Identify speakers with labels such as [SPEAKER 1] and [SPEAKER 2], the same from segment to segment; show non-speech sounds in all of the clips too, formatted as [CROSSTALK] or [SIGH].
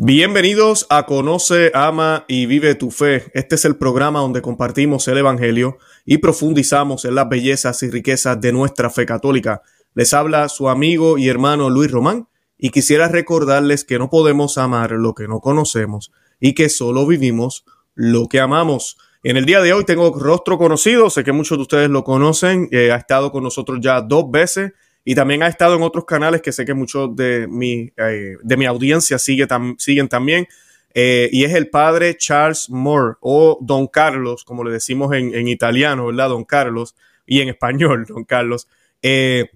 [SPEAKER 1] Bienvenidos a Conoce, Ama y Vive tu Fe. Este es el programa donde compartimos el Evangelio y profundizamos en las bellezas y riquezas de nuestra fe católica. Les habla su amigo y hermano Luis Román y quisiera recordarles que no podemos amar lo que no conocemos y que solo vivimos lo que amamos. En el día de hoy tengo rostro conocido, sé que muchos de ustedes lo conocen, eh, ha estado con nosotros ya dos veces y también ha estado en otros canales que sé que muchos de mi, eh, de mi audiencia sigue siguen también. Eh, y es el padre Charles Moore o Don Carlos, como le decimos en, italiano, ¿verdad? Don Carlos y en español, Don Carlos. Eh,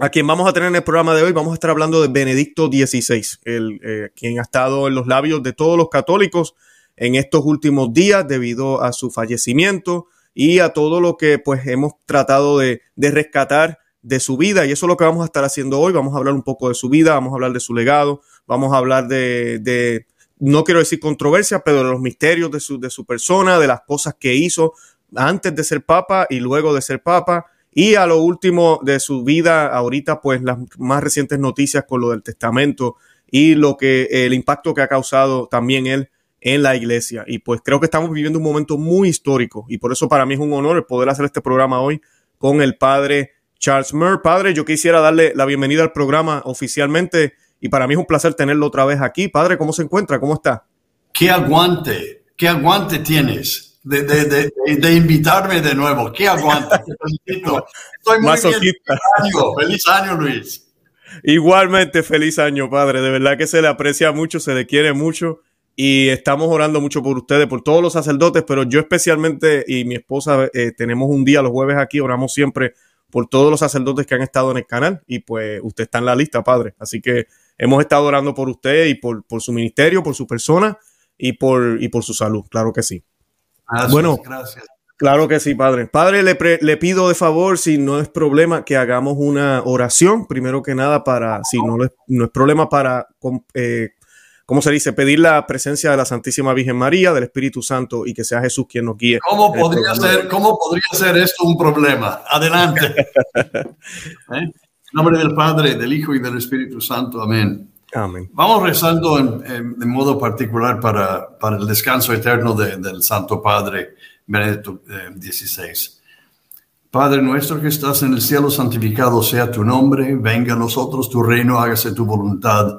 [SPEAKER 1] a quien vamos a tener en el programa de hoy, vamos a estar hablando de Benedicto XVI, el, quien ha estado en los labios de todos los católicos en estos últimos días debido a su fallecimiento y a todo lo que pues hemos tratado de, de rescatar de su vida y eso es lo que vamos a estar haciendo hoy. Vamos a hablar un poco de su vida, vamos a hablar de su legado, vamos a hablar de, no quiero decir controversia, pero de los misterios de su, de su persona, de las cosas que hizo antes de ser papa y luego de ser papa. Y a lo último de su vida, ahorita pues las más recientes noticias con lo del testamento y lo que el impacto que ha causado también él en la iglesia. Y pues creo que estamos viviendo un momento muy histórico y por eso para mí es un honor el poder hacer este programa hoy con el padre Charles Murr. Padre, yo quisiera darle la bienvenida al programa oficialmente y para mí es un placer tenerlo otra vez aquí. Padre, ¿cómo se encuentra? ¿Cómo está?
[SPEAKER 2] ¿Qué aguante? ¿Qué aguante tienes de, de, de, invitarme de nuevo? ¿Qué aguante? Estoy muy Feliz año. feliz año, Luis.
[SPEAKER 1] Igualmente, feliz año, Padre. De verdad que se le aprecia mucho, se le quiere mucho y estamos orando mucho por ustedes, por todos los sacerdotes, pero yo especialmente y mi esposa eh, tenemos un día los jueves aquí, oramos siempre por todos los sacerdotes que han estado en el canal y pues usted está en la lista, padre. Así que hemos estado orando por usted y por, por su ministerio, por su persona y por, y por su salud, claro que sí. bueno, gracias. Claro que sí, padre. Padre, le, le, pido de favor, si no es problema, que hagamos una oración, primero que nada, para, si no, no es problema, para eh, ¿cómo se dice? Pedir la presencia de la Santísima Virgen María, del Espíritu Santo y que sea Jesús quien nos guíe.
[SPEAKER 2] ¿Cómo podría, ser, ¿cómo podría ser esto un problema? Adelante. [LAUGHS] ¿Eh? En nombre del Padre, del Hijo y del Espíritu Santo. Amén. Amén. Vamos rezando en, modo particular para, para, el descanso eterno del Santo Padre Benedicto XVI. Eh, Padre nuestro que estás en el cielo, santificado sea tu nombre, venga a nosotros tu reino, hágase tu voluntad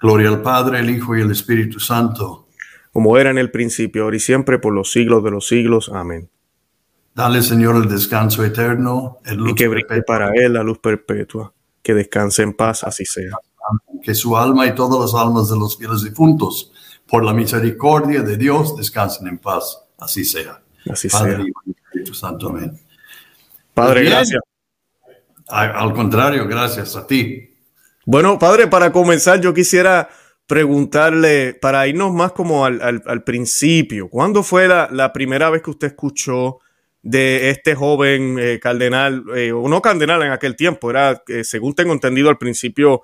[SPEAKER 2] Gloria al Padre, el Hijo y el Espíritu Santo.
[SPEAKER 1] Como era en el principio, ahora y siempre, por los siglos de los siglos. Amén.
[SPEAKER 2] Dale, Señor, el descanso eterno.
[SPEAKER 1] y que brille para él la luz perpetua. Que descanse en paz, así sea.
[SPEAKER 2] Que su alma y todas las almas de los fieles difuntos, por la misericordia de Dios, descansen en paz, así sea.
[SPEAKER 1] Así Padre
[SPEAKER 2] Y Espíritu Santo. Amén.
[SPEAKER 1] Padre, gracias.
[SPEAKER 2] Al contrario, gracias a ti.
[SPEAKER 1] Bueno, padre, para comenzar, yo quisiera preguntarle, para irnos más como al, principio, ¿cuándo fue la, primera vez que usted escuchó de este joven eh, cardenal, eh, o no cardenal en aquel tiempo, era, eh, según tengo entendido al principio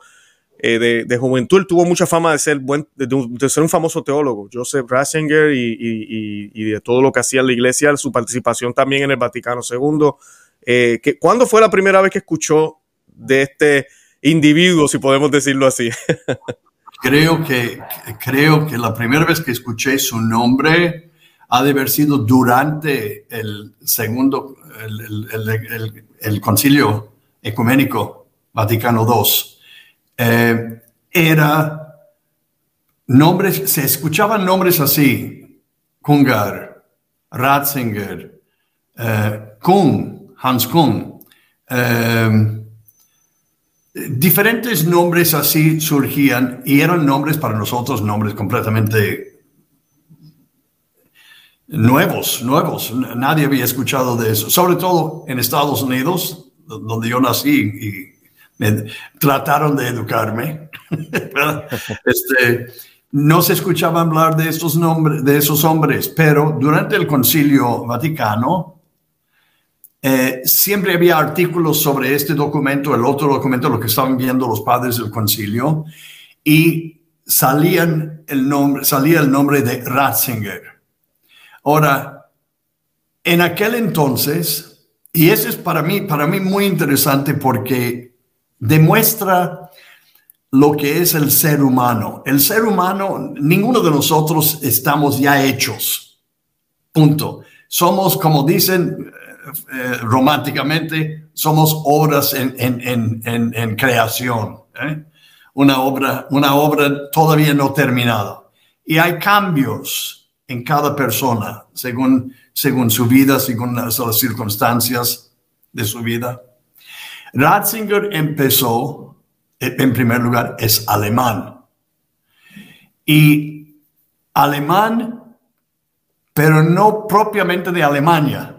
[SPEAKER 1] de, juventud, él tuvo mucha fama de ser, buen, de, ser un famoso teólogo, Joseph Ratzinger, y, de todo lo que hacía en la iglesia, su participación también en el Vaticano II. ¿Cuándo fue la primera vez que escuchó de este individuo, si podemos decirlo así. [LAUGHS]
[SPEAKER 2] creo que, creo que la primera vez que escuché su nombre ha de haber sido durante el segundo, el, concilio ecuménico Vaticano II. Eh, era nombres, se escuchaban nombres así, Kungar, Ratzinger, eh, Kuhn, Hans Kuhn, eh, diferentes nombres así surgían y eran nombres para nosotros, nombres completamente nuevos, nuevos. Nadie había escuchado de eso, sobre todo en Estados Unidos, donde yo nací y me trataron de educarme. [LAUGHS] este, no se escuchaba hablar de estos nombres, de esos hombres, pero durante el Concilio Vaticano eh, siempre había artículos sobre este documento, el otro documento, lo que estaban viendo los padres del Concilio, y salían el nombre, salía el nombre de Ratzinger. Ahora, en aquel entonces, y eso es para mí, para mí muy interesante porque demuestra lo que es el ser humano. El ser humano, ninguno de nosotros estamos ya hechos. Punto. Somos, como dicen eh, románticamente, somos obras en, creación. ¿eh? Una, obra, una obra todavía no terminada. Y hay cambios en cada persona según, según su vida, según las circunstancias de su vida. Ratzinger empezó en primer lugar, es alemán. Y alemán, pero no propiamente de Alemania.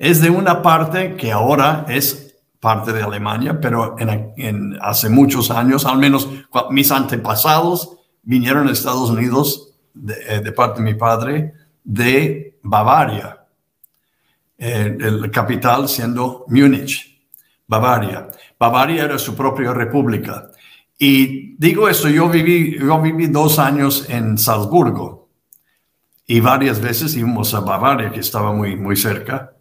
[SPEAKER 2] Es de una parte que ahora es parte de Alemania, pero en, hace muchos años, al menos mis antepasados vinieron a Estados Unidos de, eh, parte de mi padre, de Bavaria, el capital siendo Múnich, Bavaria. Bavaria era su propia república. Y digo esto, yo viví, yo viví dos años en Salzburgo y varias veces íbamos a Bavaria, que estaba muy, muy cerca.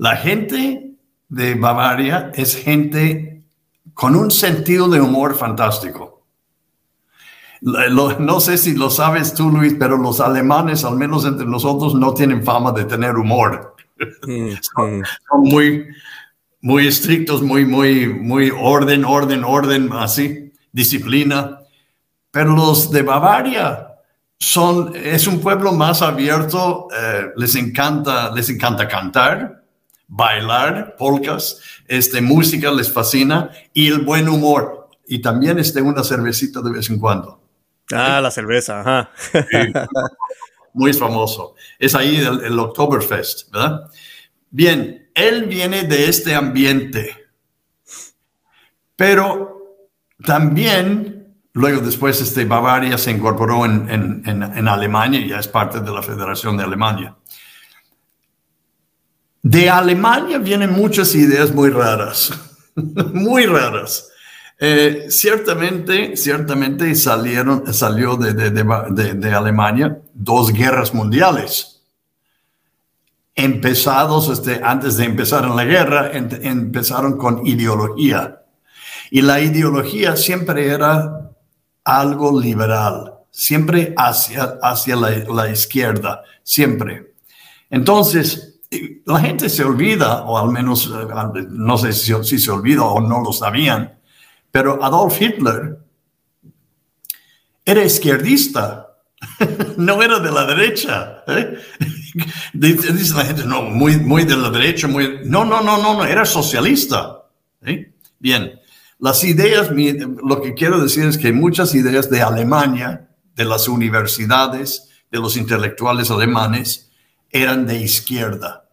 [SPEAKER 2] La gente de Bavaria es gente con un sentido de humor fantástico. no sé si lo sabes tú, Luis, pero los alemanes, al menos entre nosotros, no tienen fama de tener humor. Mm, [LAUGHS] son, mm. son, muy, muy estrictos, muy, muy, muy orden, orden, orden, así, disciplina. Pero los de Bavaria son, es un pueblo más abierto, eh, les encanta, les encanta cantar, bailar, polcas, este, música les fascina y el buen humor. Y también este, una cervecita de vez en cuando.
[SPEAKER 1] Ah, la cerveza, ajá.
[SPEAKER 2] muy famoso. Es ahí el, el Oktoberfest, ¿verdad? Bien, él viene de este ambiente, pero también, luego después, este, Bavaria se incorporó en, en, en, Alemania, ya es parte de la Federación de Alemania. De Alemania vienen muchas ideas muy raras, [LAUGHS] muy raras. Eh, ciertamente, ciertamente salieron, salió de, de, de, de, Alemania dos guerras mundiales empezados, este, antes de empezar en la guerra, empezaron con ideología. Y la ideología siempre era algo liberal, siempre hacia, hacia la, izquierda, siempre. Entonces, la gente se olvida, o al menos eh, no sé si, se olvida o no lo sabían, pero Adolf Hitler era izquierdista, [LAUGHS] no era de la derecha. ¿eh? [LAUGHS] Dice, la gente, no, muy, muy de la derecha, muy... No, no, no, no, era socialista. Bien, las ideas, lo que quiero decir es que muchas ideas de Alemania, de las universidades, de los intelectuales alemanes, eran de izquierda,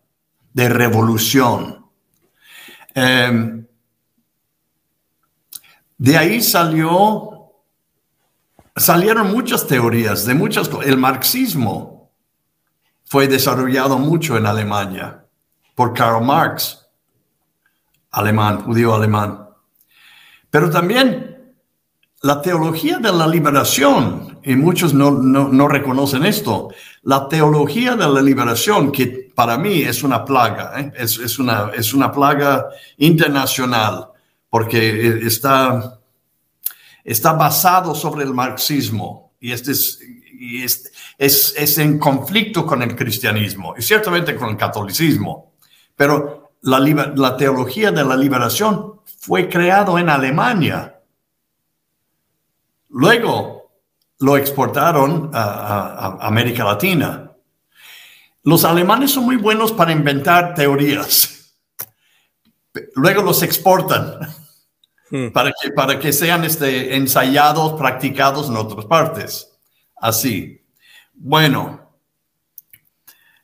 [SPEAKER 2] de revolución. Em, de ahí salió salieron muchas teorías de muchas El marxismo fue desarrollado mucho en Alemania por Karl Marx, alemán, judío alemán. Pero también la teología de la liberación, y muchos no, reconocen esto, la teología de la liberación, que para mí es una plaga, ¿eh? es, una, es una plaga internacional, porque está está basado sobre el marxismo y este es, es, es, en conflicto con el cristianismo y ciertamente con el catolicismo. Pero la, la teología de la liberación fue creado en Alemania. Luego lo exportaron a, a América Latina. Los alemanes son muy buenos para inventar teorías. Luego los exportan Hmm. para, que, para que sean este, ensayados, practicados en otras partes. Así. Bueno,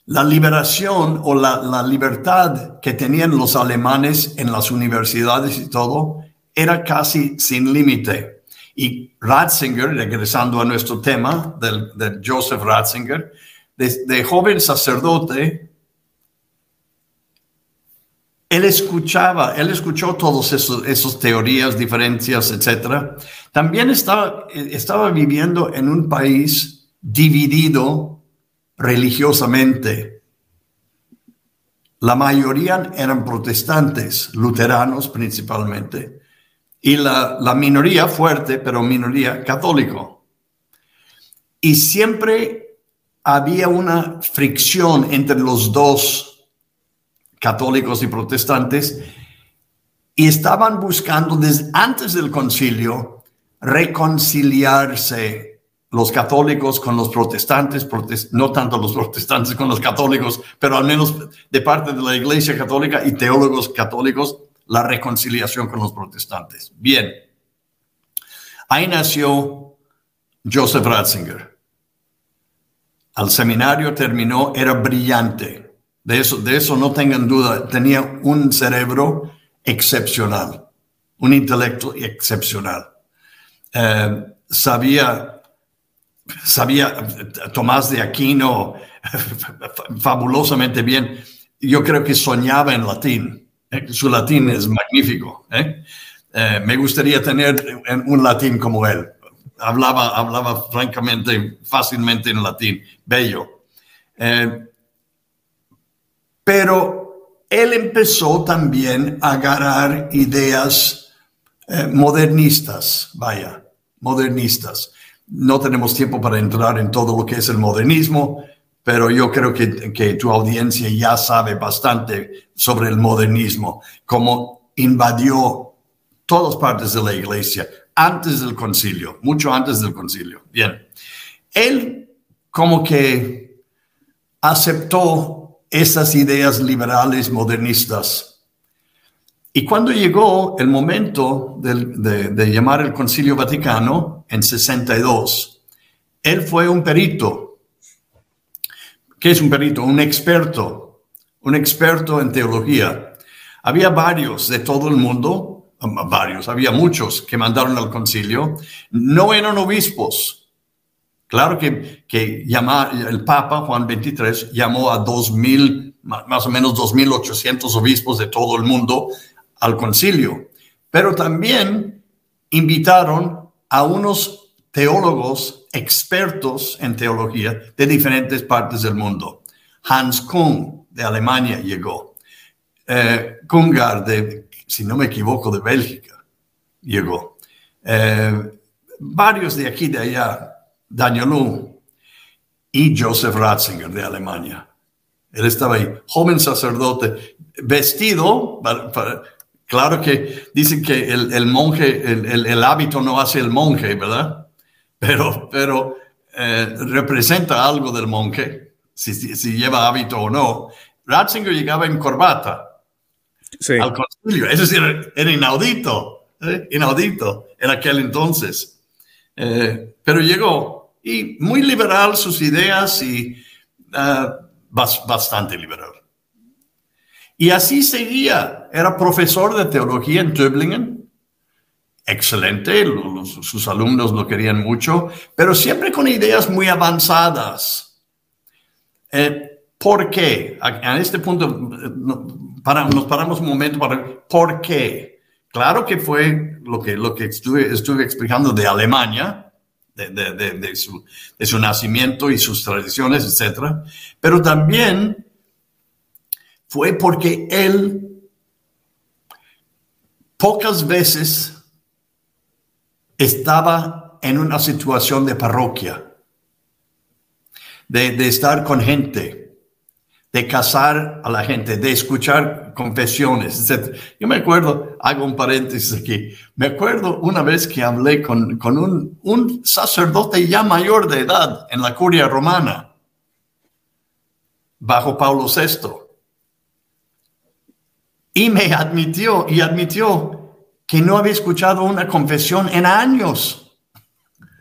[SPEAKER 2] la liberación o la, la, libertad que tenían los alemanes en las universidades y todo era casi sin límite. Y Ratzinger, regresando a nuestro tema del, de Joseph Ratzinger, de, joven sacerdote, él escuchaba, él escuchó todas esas teorías, diferencias, etc. También estaba, estaba viviendo en un país dividido religiosamente. La mayoría eran protestantes, luteranos principalmente, y la, minoría fuerte, pero minoría católico. Y siempre había una fricción entre los dos, católicos y protestantes, y estaban buscando desde antes del concilio reconciliarse los católicos con los protestantes, no tanto los protestantes con los católicos, pero al menos de parte de la Iglesia Católica y teólogos católicos, la reconciliación con los protestantes. Bien, ahí nació Joseph Ratzinger. Al seminario terminó, era brillante. De eso, de eso no tengan duda. Tenía un cerebro excepcional, un intelecto excepcional. Eh, sabía sabía Tomás de Aquino [LAUGHS] fabulosamente bien. Yo creo que soñaba en latín. Eh, su latín es magnífico. ¿eh? Eh, me gustaría tener un latín como él. Hablaba, hablaba francamente, fácilmente en latín. Bello. pero él empezó también a agarrar ideas modernistas, vaya, modernistas. No tenemos tiempo para entrar en todo lo que es el modernismo, pero yo creo que, tu audiencia ya sabe bastante sobre el modernismo, cómo invadió todas partes de la iglesia antes del concilio, mucho antes del concilio. Bien, él como que aceptó esas ideas liberales modernistas y cuando llegó el momento de, llamar el Concilio Vaticano en 62, él fue un perito. ¿Qué es un perito? Un experto, un experto en teología. Había varios de todo el mundo, varios, había muchos que mandaron al concilio, no eran obispos. Claro que, que el Papa Juan XXIII llamó a 2.000, más o menos 2.800 obispos de todo el mundo al concilio, pero también invitaron a unos teólogos expertos en teología de diferentes partes del mundo. Hans Kung de Alemania llegó. Eh, Kungar de, si no me equivoco, de Bélgica llegó. Eh, varios de aquí, de allá, Daniel y Joseph Ratzinger de Alemania. Él estaba ahí, joven sacerdote, vestido Claro que dicen que el, monje, el, hábito no hace el monje, ¿verdad? Pero, pero eh, representa algo del monje, si, si, lleva hábito o no. Ratzinger llegaba en corbata al concilio, eso sí, era, inaudito, ¿eh? inaudito en aquel entonces. Eh, pero llegó y muy liberal sus ideas y bastante liberal. Y así seguía. Era profesor de teología en Tübingen. Excelente, sus alumnos lo querían mucho, pero siempre con ideas muy avanzadas. Eh, ¿Por qué? A, este punto nos paramos un momento para ¿por qué? Claro que fue lo que, lo que estuve, estuve explicando de Alemania, de, de, su, de, su, nacimiento y sus tradiciones, etc. Pero también fue porque él pocas veces estaba en una situación de parroquia, de, estar con gente, de casar a la gente, de escuchar confesiones, etc. Yo me acuerdo, hago un paréntesis aquí, me acuerdo una vez que hablé con, un, un sacerdote ya mayor de edad en la curia romana, bajo Pablo VI y me admitió y admitió que no había escuchado una confesión en años.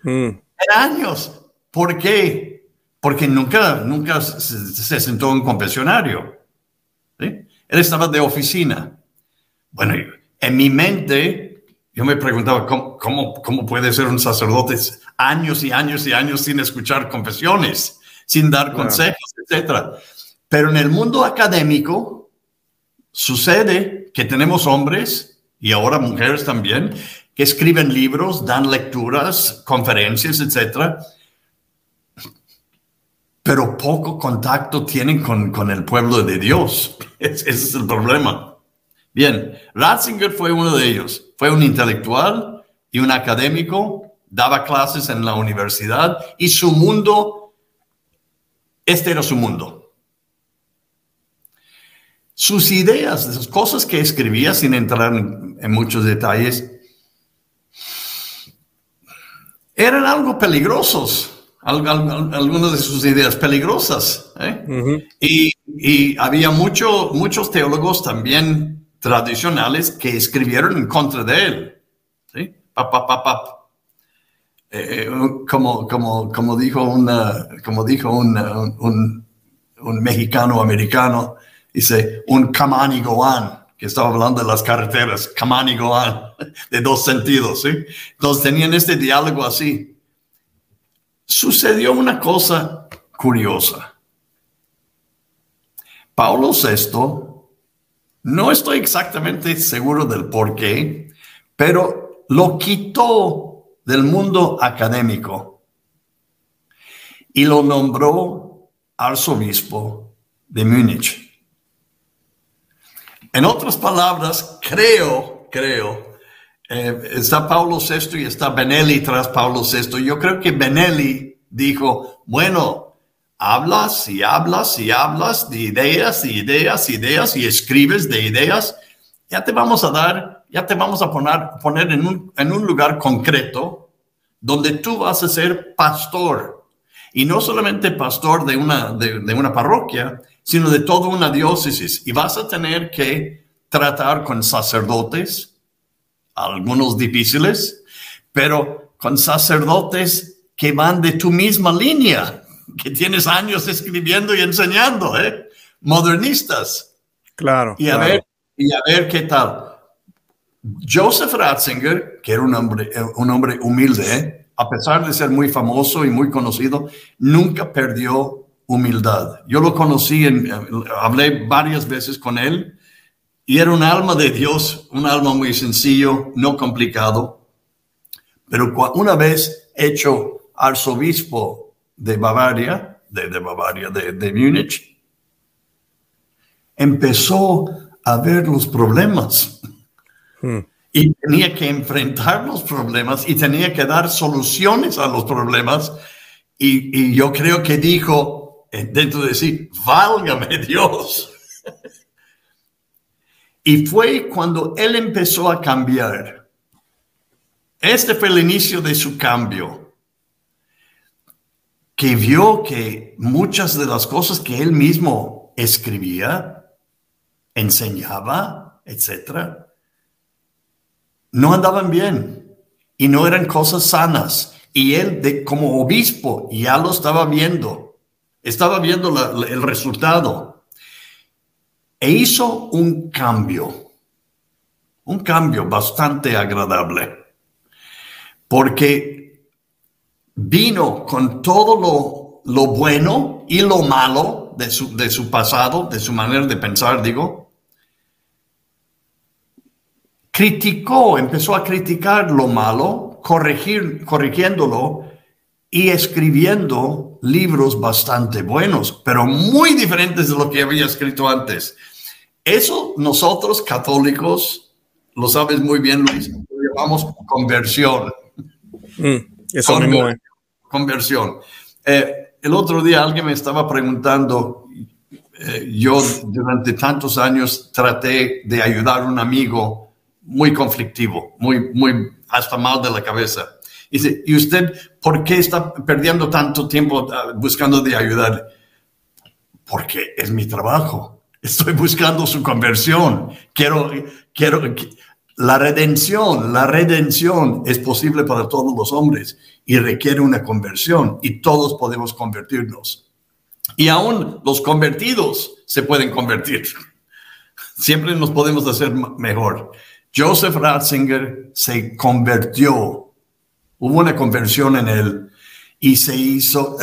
[SPEAKER 2] Mm. En años. ¿Por qué? Porque nunca, nunca se, sentó en un confesionario. Él estaba de oficina. Bueno, en mi mente, yo me preguntaba, ¿cómo, cómo, cómo puede ser un sacerdote años y años y años sin escuchar confesiones, sin dar consejos, etcétera? Pero en el mundo académico sucede que tenemos hombres y ahora mujeres también que escriben libros, dan lecturas, conferencias, etcétera, pero poco contacto tienen con, con el pueblo de Dios. [LAUGHS] Ese es el problema. Bien, Ratzinger fue uno de ellos. Fue un intelectual y un académico, daba clases en la universidad y su mundo, este era su mundo. Sus ideas, las cosas que escribía, sin entrar en, en muchos detalles, eran algo peligrosos algunas de sus ideas peligrosas. ¿eh? y, había mucho, muchos teólogos también tradicionales que escribieron en contra de él. ¿sí? Eh, como, como, como dijo, una, como dijo un, un, mexicano americano, dice un Kamani Goan, que estaba hablando de las carreteras, Kamani Goan, [LAUGHS] de dos sentidos. ¿sí? Entonces tenían este diálogo así sucedió una cosa curiosa. Pablo VI, no estoy exactamente seguro del por qué, pero lo quitó del mundo académico y lo nombró arzobispo de Múnich. En otras palabras, creo, creo eh, está Pablo VI y está Benelli tras Pablo VI. Yo creo que Benelli dijo, bueno, hablas y hablas y hablas de ideas y ideas y ideas y escribes de ideas, ya te vamos a dar, ya te vamos a poner, poner en, un, en un lugar concreto donde tú vas a ser pastor. Y no solamente pastor de una, de, de una parroquia, sino de toda una diócesis. Y vas a tener que tratar con sacerdotes, algunos difíciles, pero con sacerdotes que van de tu misma línea, que tienes años escribiendo y enseñando, ¿eh? Modernistas.
[SPEAKER 1] Claro.
[SPEAKER 2] Y a, Ver, y a ver qué tal. Joseph Ratzinger, que era un hombre, un hombre humilde, ¿eh? a pesar de ser muy famoso y muy conocido, nunca perdió humildad. Yo lo conocí, en, hablé varias veces con él y era un alma de Dios, un alma muy sencillo, no complicado. Pero una vez hecho arzobispo de Bavaria, de, Bavaria, de, de Múnich, empezó a ver los problemas. Hmm. Y tenía que enfrentar los problemas y tenía que dar soluciones a los problemas. Y, y yo creo que dijo eh, dentro de sí, válgame [LAUGHS] Dios. Y fue cuando él empezó a cambiar. Este fue el inicio de su cambio. Que vio que muchas de las cosas que él mismo escribía, enseñaba, etcétera, no andaban bien y no eran cosas sanas. Y él, de, como obispo, ya lo estaba viendo. Estaba viendo el resultado. E hizo un cambio, un cambio bastante agradable, porque vino con todo lo, bueno y lo malo de su, de su pasado, de su manera de pensar, digo, criticó, empezó a criticar lo malo, corregir, corrigiéndolo y escribiendo libros bastante buenos, pero muy diferentes de lo que había escrito antes. Eso nosotros católicos, lo sabes muy bien, Luis, lo llamamos conversión.
[SPEAKER 1] Mm, eso mismo es.
[SPEAKER 2] Conversión. Eh, el otro día alguien me estaba preguntando, eh, yo durante tantos años traté de ayudar a un amigo muy conflictivo, muy, muy hasta mal de la cabeza. Y dice, ¿y usted por qué está perdiendo tanto tiempo ah, buscando de ayudar? Porque es mi trabajo [LAUGHS] Estoy buscando su conversión. Quiero, quiero, la redención, la redención es posible para todos los hombres y requiere una conversión y todos podemos convertirnos. Y aún los convertidos se pueden convertir. [LAUGHS] Siempre nos podemos hacer mejor. Joseph Ratzinger se convirtió, hubo una conversión en él y se hizo,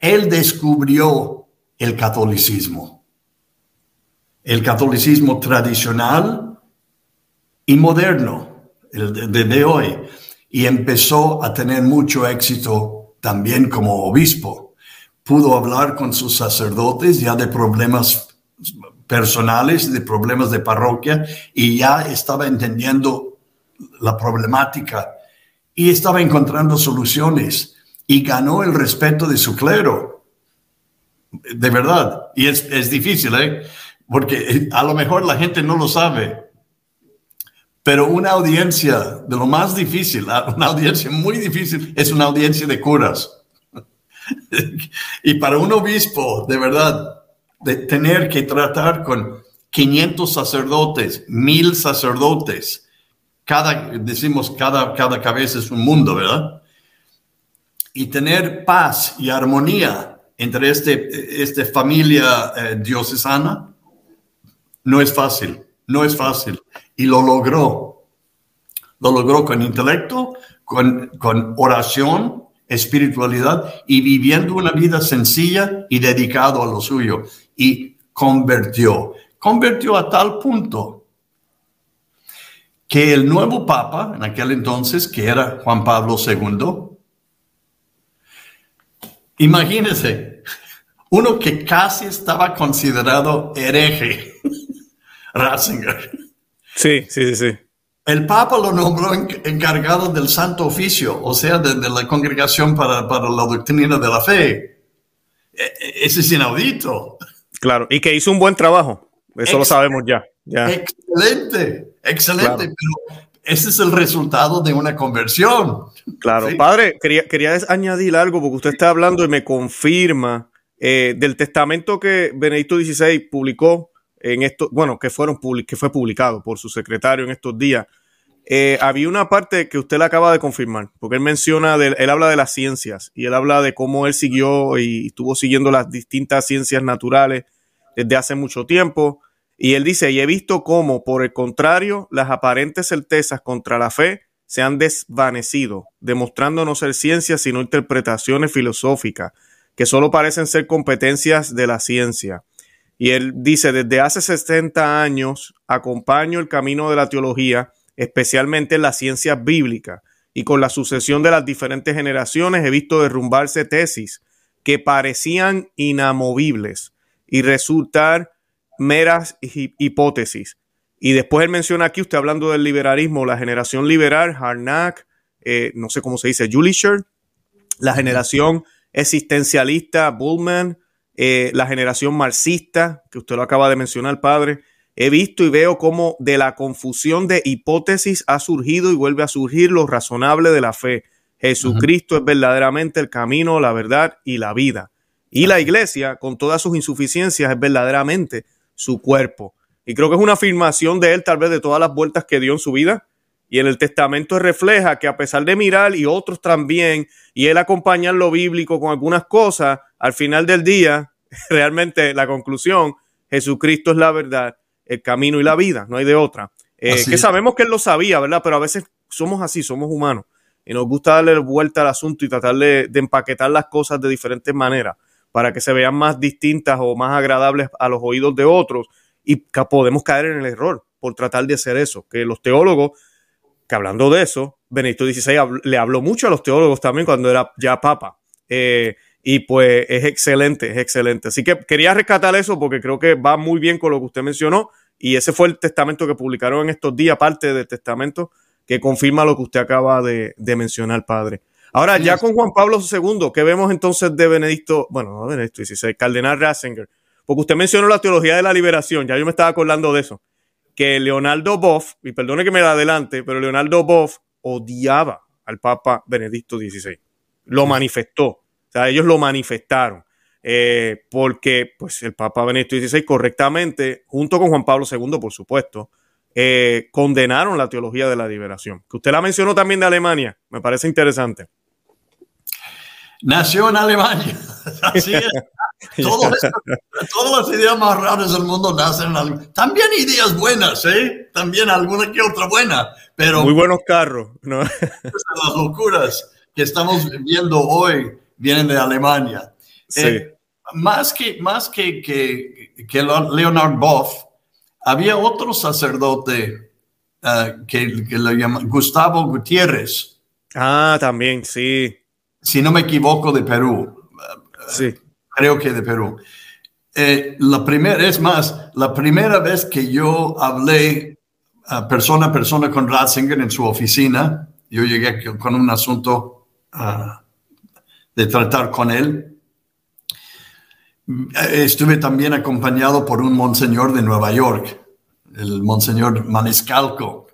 [SPEAKER 2] él descubrió el catolicismo, el catolicismo tradicional y moderno, el de, hoy, y empezó a tener mucho éxito también como obispo. Pudo hablar con sus sacerdotes ya de problemas personales, de problemas de parroquia, y ya estaba entendiendo la problemática y estaba encontrando soluciones y ganó el respeto de su clero. De verdad. Y es, es difícil, ¿eh? Porque a lo mejor la gente no lo sabe. Pero una audiencia de lo más difícil, una audiencia muy difícil, es una audiencia de curas. [LAUGHS] y para un obispo, de verdad, de tener que tratar con 500 sacerdotes, mil sacerdotes. Cada, decimos, cada, cada cabeza es un mundo, ¿verdad? Y tener paz y armonía entre este, esta familia eh, diocesana no es fácil, no es fácil. Y lo logró. Lo logró con intelecto, con, con oración, espiritualidad y viviendo una vida sencilla y dedicado a lo suyo y convirtió. Convirtió a tal punto que el nuevo papa, en aquel entonces, que era Juan Pablo II, imagínense, uno que casi estaba considerado hereje, [LAUGHS] Ratzinger.
[SPEAKER 1] Sí, sí, sí.
[SPEAKER 2] El Papa lo nombró encargado del Santo Oficio, o sea, de, la Congregación para, para, la Doctrina de la Fe. E, e, ese es inaudito.
[SPEAKER 1] Claro, y que hizo un buen trabajo. Eso lo sabemos ya.
[SPEAKER 2] Excelente, excelente. Pero ese es el resultado de una conversión.
[SPEAKER 1] Claro, padre, quería, quería añadir algo porque usted está hablando y me confirma eh, del testamento que Benedicto XVI publicó en esto, bueno, que, fueron, que fue publicado por su secretario en estos días. Eh, había una parte que usted le acaba de confirmar, porque él menciona, él habla de las ciencias y él habla de cómo él siguió y estuvo siguiendo las distintas ciencias naturales desde hace mucho tiempo. Y él dice, y he visto cómo, por el contrario, las aparentes certezas contra la fe se han desvanecido, demostrando no ser ciencias, sino interpretaciones filosóficas, que solo parecen ser competencias de la ciencia. Y él dice, desde hace 60 años acompaño el camino de la teología, especialmente en las ciencias bíblicas, y con la sucesión de las diferentes generaciones he visto derrumbarse tesis que parecían inamovibles y resultar meras hipótesis. Y después él menciona aquí, usted hablando del liberalismo, la generación liberal, Harnack, eh, no sé cómo se dice, Julisher, la generación existencialista, Bullman, eh, la generación marxista, que usted lo acaba de mencionar, padre, He visto y veo cómo de la confusión de hipótesis ha surgido y vuelve a surgir lo razonable de la fe. Jesucristo es verdaderamente el camino, la verdad y la vida. Y la iglesia, con todas sus insuficiencias, es verdaderamente su cuerpo. Y creo que es una afirmación de él, tal vez de todas las vueltas que dio en su vida. Y en el testamento refleja que a pesar de mirar y otros también, y él acompañar lo bíblico con algunas cosas, al final del día, [LAUGHS] realmente la conclusión, Jesucristo es la verdad el camino y la vida, no hay de otra. Eh, que sabemos que él lo sabía, ¿verdad? Pero a veces somos así, somos humanos y nos gusta darle vuelta al asunto y tratar de, empaquetar las cosas de diferentes maneras para que se vean más distintas o más agradables a los oídos de otros y podemos caer en el error por tratar de hacer eso. Que los teólogos, que hablando de eso, Benedicto XVI le habló mucho a los teólogos también cuando era ya papa. Eh, y pues es excelente, es excelente. Así que quería rescatar eso porque creo que va muy bien con lo que usted mencionó y ese fue el testamento que publicaron en estos días, parte del testamento que confirma lo que usted acaba de, mencionar, padre. Ahora, ya con Juan Pablo II, ¿qué vemos entonces de Benedicto, bueno, no Benedicto XVI, Cardenal Ratzinger? Porque usted mencionó la teología de la liberación, ya yo me estaba acordando de eso, que Leonardo Boff, y perdone que me la adelante, pero Leonardo Boff odiaba al Papa Benedicto XVI, lo manifestó, o sea, ellos lo manifestaron. Eh, porque pues, el Papa Benedicto XVI correctamente, junto con Juan Pablo II, por supuesto, eh, condenaron la teología de la liberación. Que usted la mencionó también de Alemania, me parece interesante.
[SPEAKER 2] Nació en Alemania. [LAUGHS] Así es. todas las ideas más raras del mundo nacen en Alemania. También ideas buenas, ¿eh? También alguna que otra buena, pero...
[SPEAKER 1] Muy buenos carros, ¿no? [LAUGHS]
[SPEAKER 2] las locuras que estamos viendo hoy vienen de Alemania. Sí. Eh, más que, más que, que, que Leonard Boff, había otro sacerdote eh, que, que lo llaman Gustavo Gutiérrez.
[SPEAKER 1] Ah, también, sí.
[SPEAKER 2] Si no me equivoco, de Perú.
[SPEAKER 1] Sí.
[SPEAKER 2] Creo que de Perú. Eh, la primera, es más, la primera vez que yo hablé persona a persona con Ratzinger en su oficina, yo llegué con un asunto ah, de tratar con él. Estuve también acompañado por un monseñor de Nueva York, el monseñor Maniscalco,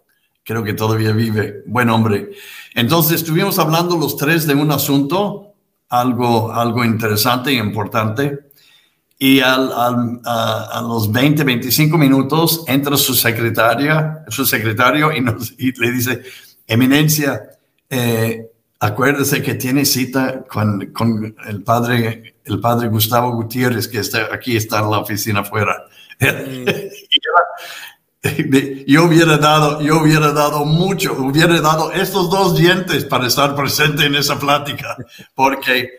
[SPEAKER 2] creo que todavía vive, buen hombre. Entonces estuvimos hablando los tres de un asunto, algo, algo interesante y importante. Y al, a, los 20, 25 minutos entra su secretaria, su secretario y, nos, le dice, Eminencia, eh, acuérdese que tiene cita con, con, el, padre, el padre Gustavo Gutiérrez, que está, aquí está en la oficina afuera. Mm. [LAUGHS] yo hubiera dado, yo hubiera dado mucho, hubiera dado estos dos dientes para estar presente en esa plática, porque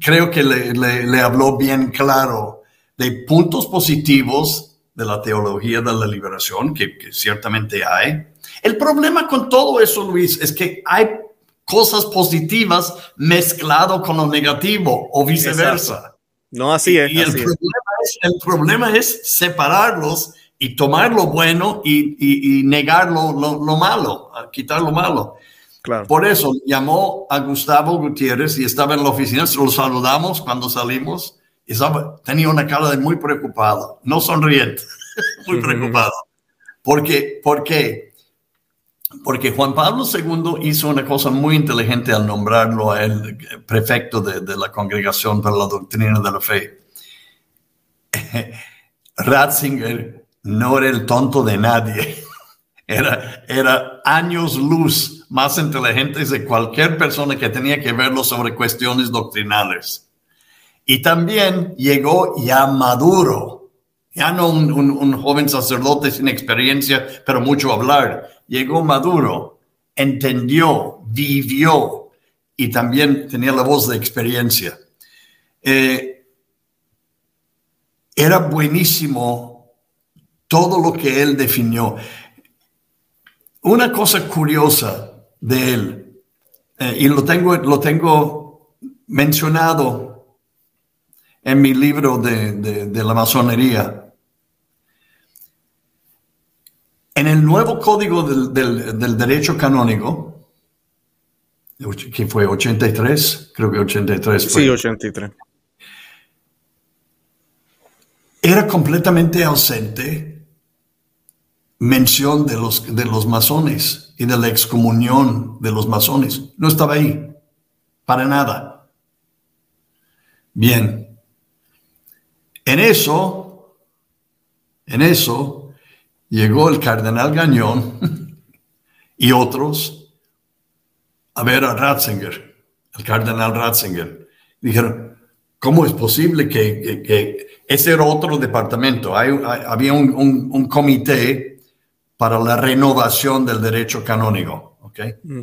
[SPEAKER 2] creo que le, le, habló bien claro de puntos positivos de la teología de la liberación, que, que ciertamente hay, el problema con todo eso, Luis, es que hay cosas positivas mezclado con lo negativo o viceversa.
[SPEAKER 1] No, así es.
[SPEAKER 2] Y el, problema es, el, problema es, separarlos y tomar lo bueno y, negar lo, malo, quitar lo malo. Claro. Por eso llamó a Gustavo Gutiérrez y estaba en la oficina, lo saludamos cuando salimos y tenía una cara de muy preocupado, no sonriente, [LAUGHS] muy preocupado. Porque, ¿Por qué? Porque Juan Pablo II hizo una cosa muy inteligente al nombrarlo a él prefecto de, la Congregación para la Doctrina de la Fe. [LAUGHS] Ratzinger no era el tonto de nadie. [LAUGHS] Era, era años luz más inteligente de cualquier persona que tenía que verlo sobre cuestiones doctrinales. Y también llegó ya maduro, ya no un, joven sacerdote sin experiencia, pero mucho hablar, llegó maduro, entendió, vivió y también tenía la voz de experiencia. Eh, era buenísimo todo lo que él definió. Una cosa curiosa de él, eh, y lo tengo, lo tengo mencionado en mi libro de la masonería, En el nuevo código del, derecho canónico, que fue 83, creo que 83
[SPEAKER 1] Sí, 83.
[SPEAKER 2] Era completamente ausente mención de los, de los masones y de la excomunión de los masones. No estaba ahí, para nada. Bien. En eso, en eso, llegó el cardenal Gañón [LAUGHS] y otros a ver a Ratzinger, el cardenal Ratzinger. Dijeron, ¿cómo es posible que, ese era otro departamento? había un, comité para la renovación del derecho canónico, ¿ok? Mm.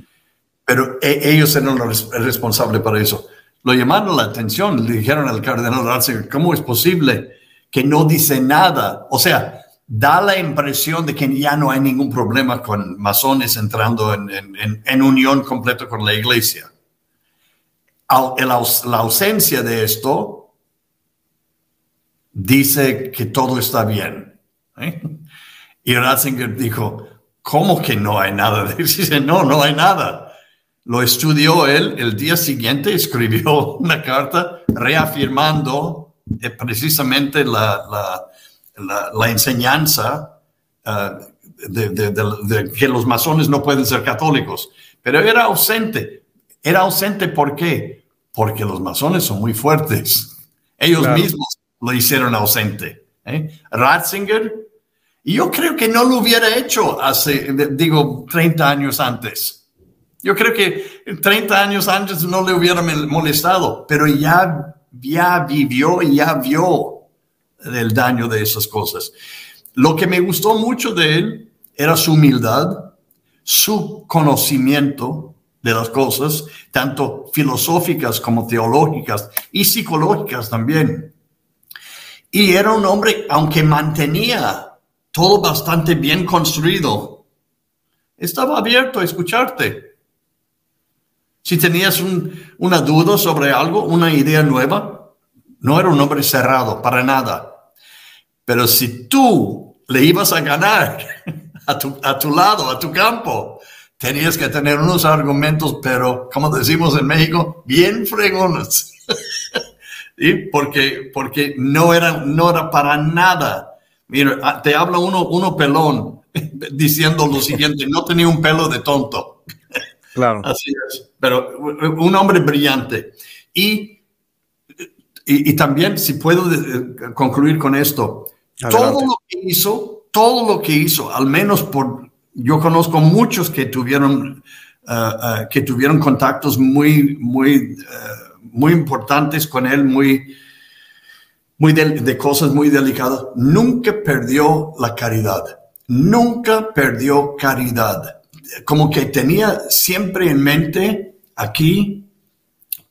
[SPEAKER 2] Pero e, ellos eran los responsables para eso. Lo llamaron la atención, le dijeron al cardenal Ratzinger, ¿cómo es posible que no dice nada? O sea, da la impresión de que ya no hay ningún problema con masones entrando en, unión completa con la iglesia. la ausencia de esto dice que todo está bien. ¿eh? Y Ratzinger dijo, ¿cómo que no hay nada? [LAUGHS] Dice, no, no hay nada. Lo estudió él, el día siguiente escribió [LAUGHS] una carta reafirmando eh, precisamente la la, enseñanza uh, de, que los masones no pueden ser católicos, pero era ausente. Era ausente ¿por qué? Porque los masones son muy fuertes. Ellos mismos lo hicieron ausente. ¿eh? Ratzinger, y yo creo que no lo hubiera hecho hace, digo, 30 años antes. Yo creo que 30 años antes no le hubiera molestado, pero ya, ya vivió y ya vio el daño de esas cosas. Lo que me gustó mucho de él era su humildad, su conocimiento de las cosas, tanto filosóficas como teológicas y psicológicas también. Y era un hombre, aunque mantenía todo bastante bien construido, estaba abierto a escucharte. Si tenías una duda sobre algo, una idea nueva, no era un hombre cerrado para nada. Pero si tú le ibas a ganar [LAUGHS] a tu, a tu lado, a tu campo, tenías que tener unos argumentos, pero como decimos en México, bien fregones. [LAUGHS] Porque, porque no, era, no era para nada. Mira, ah, te habla uno, uno pelón [LAUGHS] diciendo lo siguiente, no tenía un pelo de tonto. [LAUGHS] Claro. Así es. Pero un hombre brillante. Y, y, también, si puedo eh, concluir con esto, todo lo que hizo, todo lo que hizo, al menos por, yo conozco muchos que tuvieron, uh, uh, que tuvieron contactos muy, muy uh, muy importantes con él, muy, muy de, cosas muy delicadas, nunca perdió la caridad, nunca perdió caridad. Como que tenía siempre en mente aquí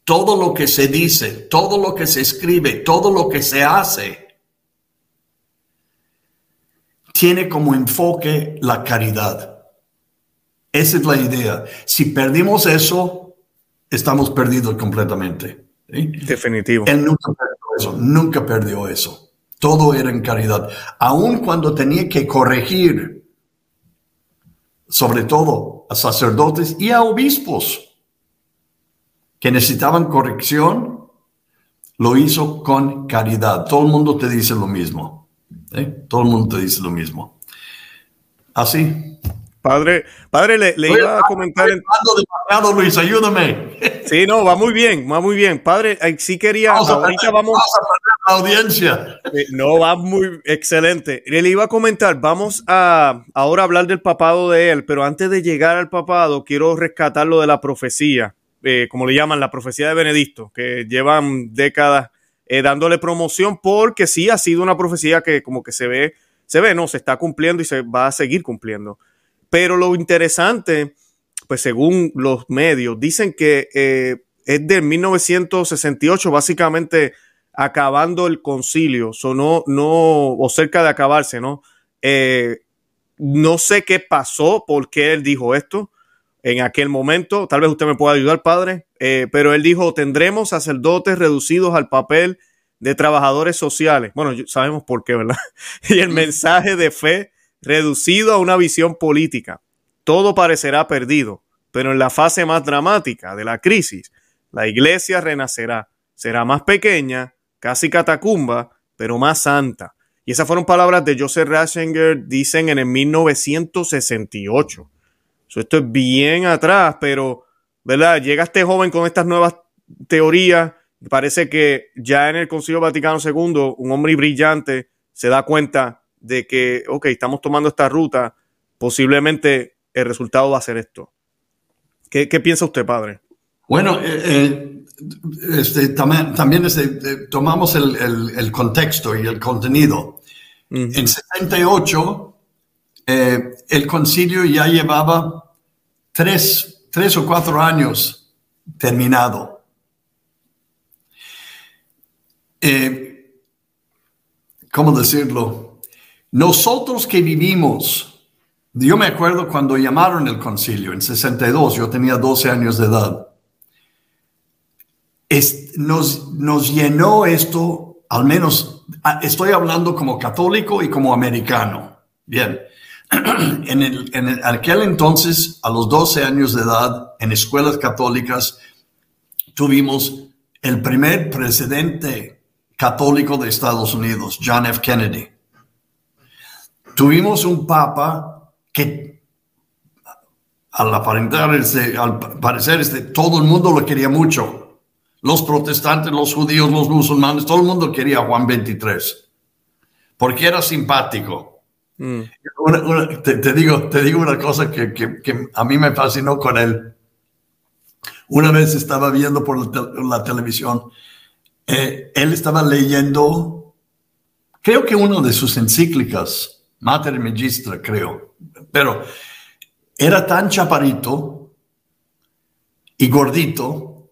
[SPEAKER 2] todo lo que se dice, todo lo que se escribe, todo lo que se hace, tiene como enfoque la caridad. Esa es la idea. Si perdimos eso, estamos perdidos completamente.
[SPEAKER 1] Definitivo.
[SPEAKER 2] Él nunca eso, nunca perdió eso. Todo era en caridad. Aun cuando tenía que corregir, sobre todo a sacerdotes y a obispos que necesitaban corrección, lo hizo con caridad. Todo el mundo te dice lo mismo. Todo el mundo te dice lo mismo. Así.
[SPEAKER 1] Padre, padre, le, iba a comentar.
[SPEAKER 2] demasiado, Luis, ayúdame.
[SPEAKER 1] Sí, no, va muy bien, va muy bien. Padre, sí quería.
[SPEAKER 2] Vamos ahorita vamos. a la audiencia.
[SPEAKER 1] No, va muy excelente. Le iba a comentar, vamos a ahora hablar del papado de él, pero antes de llegar al papado, quiero rescatar lo de la profecía, eh, como le llaman, la profecía de Benedicto, que llevan décadas eh, dándole promoción, porque sí ha sido una profecía que, como que se ve, se ve, no, se está cumpliendo y se va a seguir cumpliendo. Pero lo interesante, pues según los medios, dicen que eh, es de 1968, básicamente acabando el concilio, no, o cerca de acabarse, ¿no? Eh, no sé qué pasó, por qué él dijo esto en aquel momento. Tal vez usted me pueda ayudar, padre. Eh, pero él dijo, tendremos sacerdotes reducidos al papel de trabajadores sociales. Bueno, sabemos por qué, ¿verdad? [LAUGHS] y el mensaje de fe reducido a una visión política. Todo parecerá perdido, pero en la fase más dramática de la crisis, la iglesia renacerá. Será más pequeña, casi catacumba, pero más santa. Y esas fueron palabras de Joseph Ratzinger, dicen en el 1968. esto es bien atrás, pero, ¿verdad? Llega este joven con estas nuevas teorías. Parece que ya en el Concilio Vaticano II, un hombre brillante se da cuenta de que, ok, estamos tomando esta ruta, posiblemente el resultado va a ser esto. ¿Qué, piensa usted, padre?
[SPEAKER 2] Bueno, eh, eh, este, también, también este, eh, tomamos el, contexto y el contenido. En 78, el concilio ya llevaba tres, tres o cuatro años terminado. ¿Cómo decirlo? Nosotros que vivimos, yo me acuerdo cuando llamaron el concilio en 62, yo tenía 12 años de edad, nos, nos llenó esto, al menos ah, estoy hablando como católico y como americano. Bien, [CLEARS THROAT] en, el, en aquel entonces, a los 12 años de edad, en escuelas católicas, tuvimos el primer presidente católico de Estados Unidos, John F. Kennedy tuvimos un papa que al aparentar, este, al parecer, este, todo el mundo lo quería mucho. Los protestantes, los judíos, los musulmanes, todo el mundo quería a Juan 23. Porque era simpático. Mm. te, digo, te digo una cosa que, que, a mí me fascinó con él. Una vez estaba viendo por la, televisión, eh, él estaba leyendo, creo que uno de sus encíclicas, Mater Magistra, creo, pero era tan chaparito y gordito,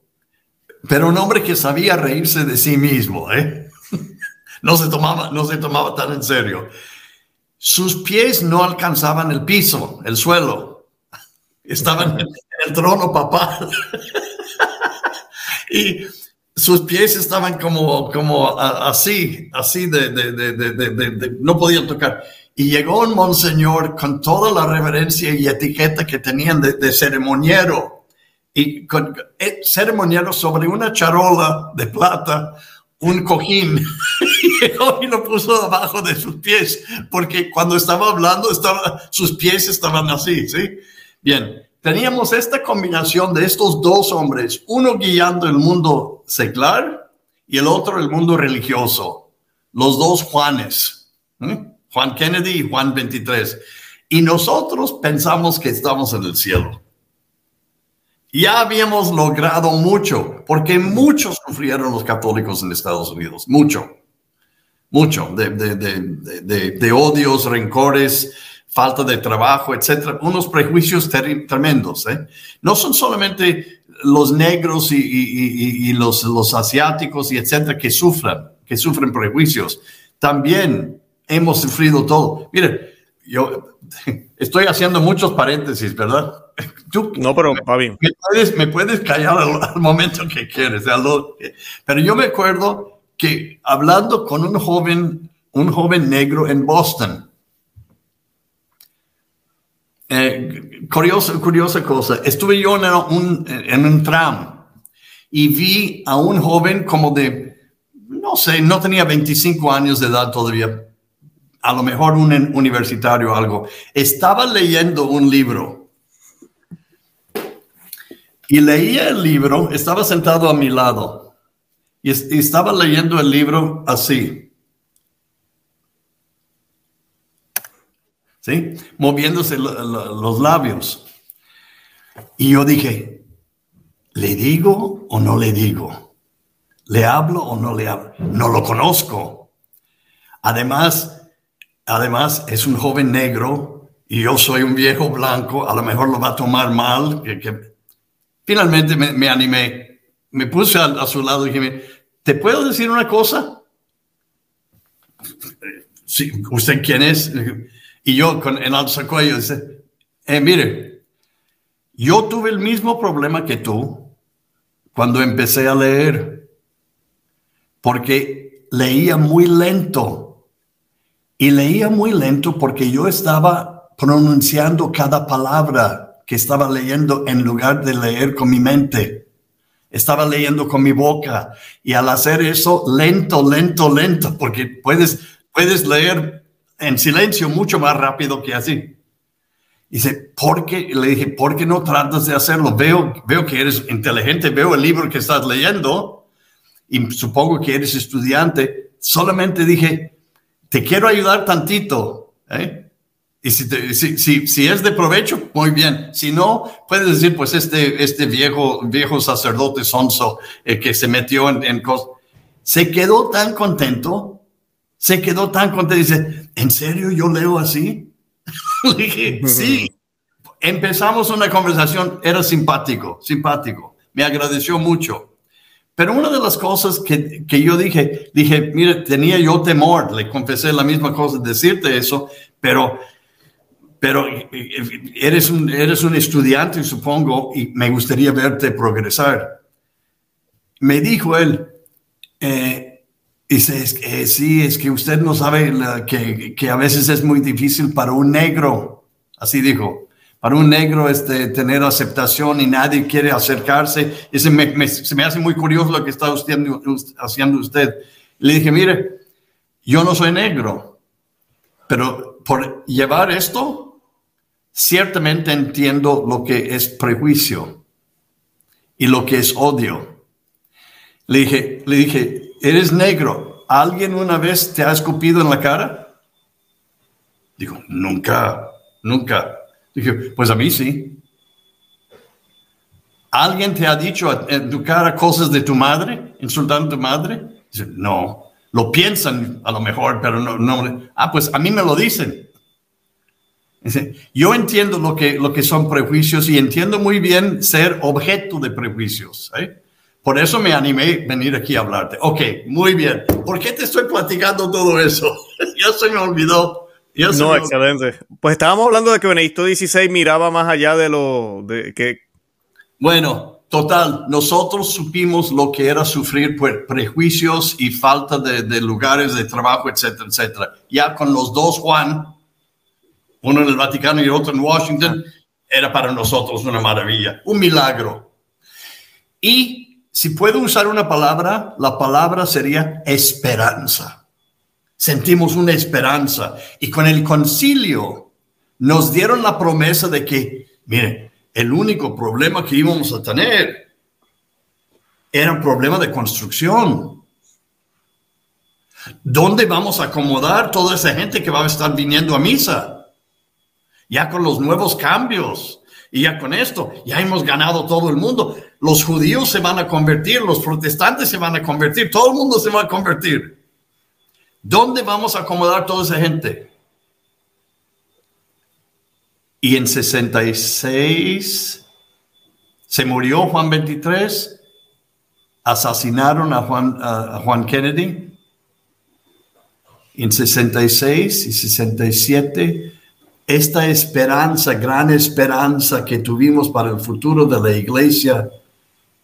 [SPEAKER 2] pero un hombre que sabía reírse de sí mismo, ¿eh? [LAUGHS] no, se tomaba, no se tomaba tan en serio. Sus pies no alcanzaban el piso, el suelo. Estaban en el trono papal. [LAUGHS] y sus pies estaban como, como así, así de, no podían tocar. Y llegó un monseñor con toda la reverencia y etiqueta que tenían de, ceremoniero. Y con eh, ceremoniero sobre una charola de plata un cojín [LAUGHS] y lo puso debajo de sus pies, porque cuando estaba hablando, estaba, sus pies estaban así, ¿sí? Bien, teníamos esta combinación de estos dos hombres, uno guiando el mundo secular y el otro el mundo religioso, los dos Juanes, Juan Kennedy y Juan 23. Y nosotros pensamos que estamos en el cielo ya habíamos logrado mucho, porque muchos sufrieron los católicos en Estados Unidos, mucho, mucho, de, de, de, odios, rencores, falta de trabajo, etcétera, unos prejuicios tremendos. ¿eh? No son solamente los negros y, los, los asiáticos y etcétera que sufran, que sufren prejuicios. También hemos sufrido todo. Mire, yo estoy haciendo muchos paréntesis, ¿verdad?
[SPEAKER 1] no, pero Fabi.
[SPEAKER 2] Me puedes, me puedes callar al, momento que quieres. pero yo me acuerdo que hablando con un joven, un joven negro en Boston, eh, curiosa, curiosa cosa, estuve yo en un, en un tram y vi a un joven como de, no sé, no tenía 25 años de edad todavía, a lo mejor un universitario algo, estaba leyendo un libro y leía el libro, estaba sentado a mi lado y, estaba leyendo el libro así. ¿Sí? Moviéndose los labios. Y yo dije, ¿le digo o no le digo? ¿Le hablo o no le hablo? No lo conozco. Además, además es un joven negro y yo soy un viejo blanco, a lo mejor lo va a tomar mal, que Finalmente me, animé, me puse a, su lado y dije, ¿te puedo decir una cosa? Sí, ¿usted quién es? Y yo con el alza cuello dice, eh, mire, yo tuve el mismo problema que tú cuando empecé a leer, porque leía muy lento. Y leía muy lento porque yo estaba pronunciando cada palabra que estaba leyendo en lugar de leer con mi mente. Estaba leyendo con mi boca. Y al hacer eso, lento, lento, lento, porque puedes, puedes leer en silencio mucho más rápido que así. Dice, ¿por qué? Le dije, ¿por qué no tratas de hacerlo? Veo, veo que eres inteligente, veo el libro que estás leyendo y supongo que eres estudiante. Solamente dije, te quiero ayudar tantito. ¿eh? Y si, es de provecho, muy bien. Si no, puedes decir, pues este, este viejo, viejo sacerdote sonso eh, que se metió en, en cosas. Se quedó tan contento, se quedó tan contento. Dice, ¿en serio yo leo así? [LAUGHS] Le dije, sí. Empezamos una conversación, era simpático, simpático. Me agradeció mucho. Pero una de las cosas que, que yo dije, dije, mire, tenía yo temor, le confesé la misma cosa, decirte eso, pero pero eh, eh, eres un, eres un estudiante, supongo, y me gustaría verte progresar. Me dijo él, eh, dice, es sí, es que usted no sabe que, que, a veces es muy difícil para un negro, así dijo, para un negro este, tener aceptación y nadie quiere acercarse. Y se me, se me hace muy curioso lo que está usted, haciendo usted. Le dije, mire, yo no soy negro, pero por llevar esto, ciertamente entiendo lo que es prejuicio y lo que es odio. Le dije, le dije, eres negro. ¿Alguien una vez te ha escupido en la cara? Dijo, nunca, nunca. Dije, pues a mí sí. ¿Alguien te ha dicho en tu cara cosas de tu madre, insultando a tu madre? Dice, no, lo piensan a lo mejor, pero no, no. Ah, pues a mí me lo dicen. Dice, yo entiendo lo que, lo que son prejuicios y entiendo muy bien ser objeto de prejuicios. ¿eh? Por eso me animé a venir aquí a hablarte. Ok, muy bien. ¿Por qué te estoy platicando todo eso? [LAUGHS] ya se me olvidó.
[SPEAKER 1] No, excelente. Pues estábamos hablando de que Benedicto XVI miraba más allá de lo de que
[SPEAKER 2] bueno, total, nosotros supimos lo que era sufrir por prejuicios y falta de, lugares de trabajo, etcétera, etcétera. Ya con los dos Juan, uno en el Vaticano y otro en Washington, era para nosotros una maravilla, un milagro. Y si puedo usar una palabra, la palabra sería esperanza. Sentimos una esperanza. Y con el concilio nos dieron la promesa de que, mire, el único problema que íbamos a tener era un problema de construcción. ¿Dónde vamos a acomodar toda esa gente que va a estar viniendo a misa? Ya con los nuevos cambios y ya con esto, ya hemos ganado todo el mundo. Los judíos se van a convertir, los protestantes se van a convertir, todo el mundo se va a convertir. ¿Dónde vamos a acomodar toda esa gente? Y en 66 se murió Juan 23, asesinaron a Juan, Juan Kennedy. En 66 y 67, esta esperanza, gran esperanza que tuvimos para el futuro de la iglesia,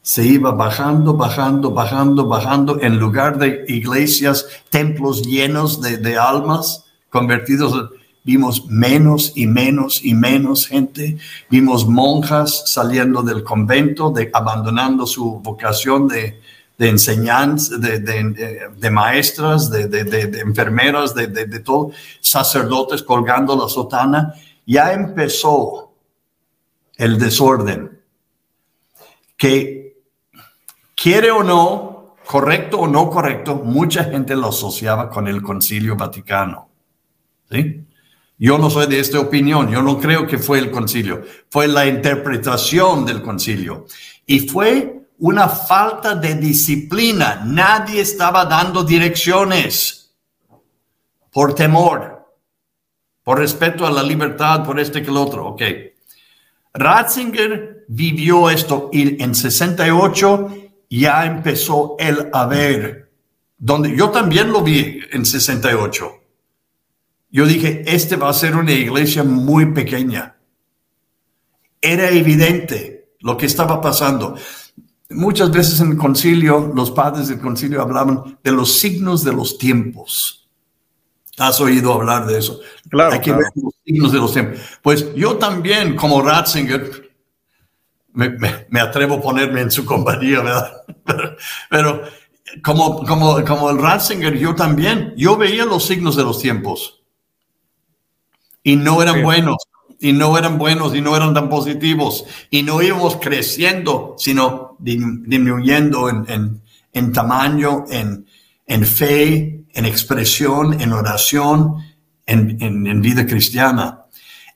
[SPEAKER 2] se iba bajando, bajando, bajando, bajando, en lugar de iglesias, templos llenos de, de almas convertidos vimos menos y menos y menos gente, vimos monjas saliendo del convento, de, abandonando su vocación de, de enseñanza, de, de, maestras, de, enfermeras, de, todo, sacerdotes colgando la sotana, ya empezó el desorden, que quiere o no, correcto o no correcto, mucha gente lo asociaba con el concilio vaticano. ¿Sí? Yo no soy de esta opinión, yo no creo que fue el concilio, fue la interpretación del concilio. Y fue una falta de disciplina, nadie estaba dando direcciones por temor, por respeto a la libertad, por este que el otro, ok. Ratzinger vivió esto en 68 ya empezó el haber, donde yo también lo vi en 68 yo dije, este va a ser una iglesia muy pequeña. Era evidente lo que estaba pasando. Muchas veces en el concilio, los padres del concilio hablaban de los signos de los tiempos. ¿Has oído hablar de eso? Claro. Hay que ver los signos de los tiempos. Pues yo también, como Ratzinger, me, atrevo a ponerme en su compañía, ¿verdad? Pero, como, como, como el Ratzinger, yo también, yo veía los signos de los tiempos y no eran buenos, y no eran buenos, y no eran tan positivos, y no íbamos creciendo, sino disminuyendo en, en, tamaño, en, en, fe, en expresión, en oración, en, en vida cristiana.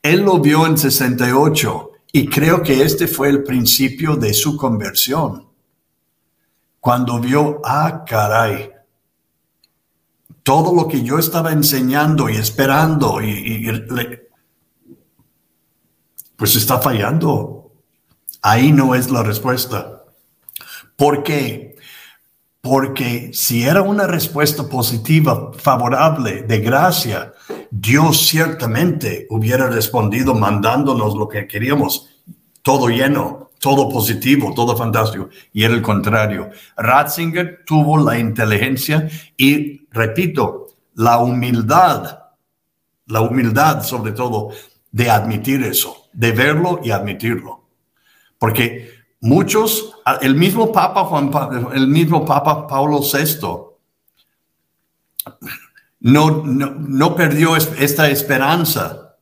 [SPEAKER 2] Él lo vio en 68 y creo que este fue el principio de su conversión. Cuando vio, ah, caray, todo lo que yo estaba enseñando y esperando y, pues está fallando. Ahí no es la respuesta. ¿Por qué? Porque si era una respuesta positiva, favorable, de gracia, Dios ciertamente hubiera respondido mandándonos lo que queríamos, todo lleno, todo positivo, todo fantástico. Y era el contrario. Ratzinger tuvo la inteligencia y repito, la humildad, la humildad sobre todo de admitir eso, de verlo y admitirlo. Porque muchos, el mismo Papa Juan, el mismo Papa Pablo VI, no, no, perdió esta esperanza.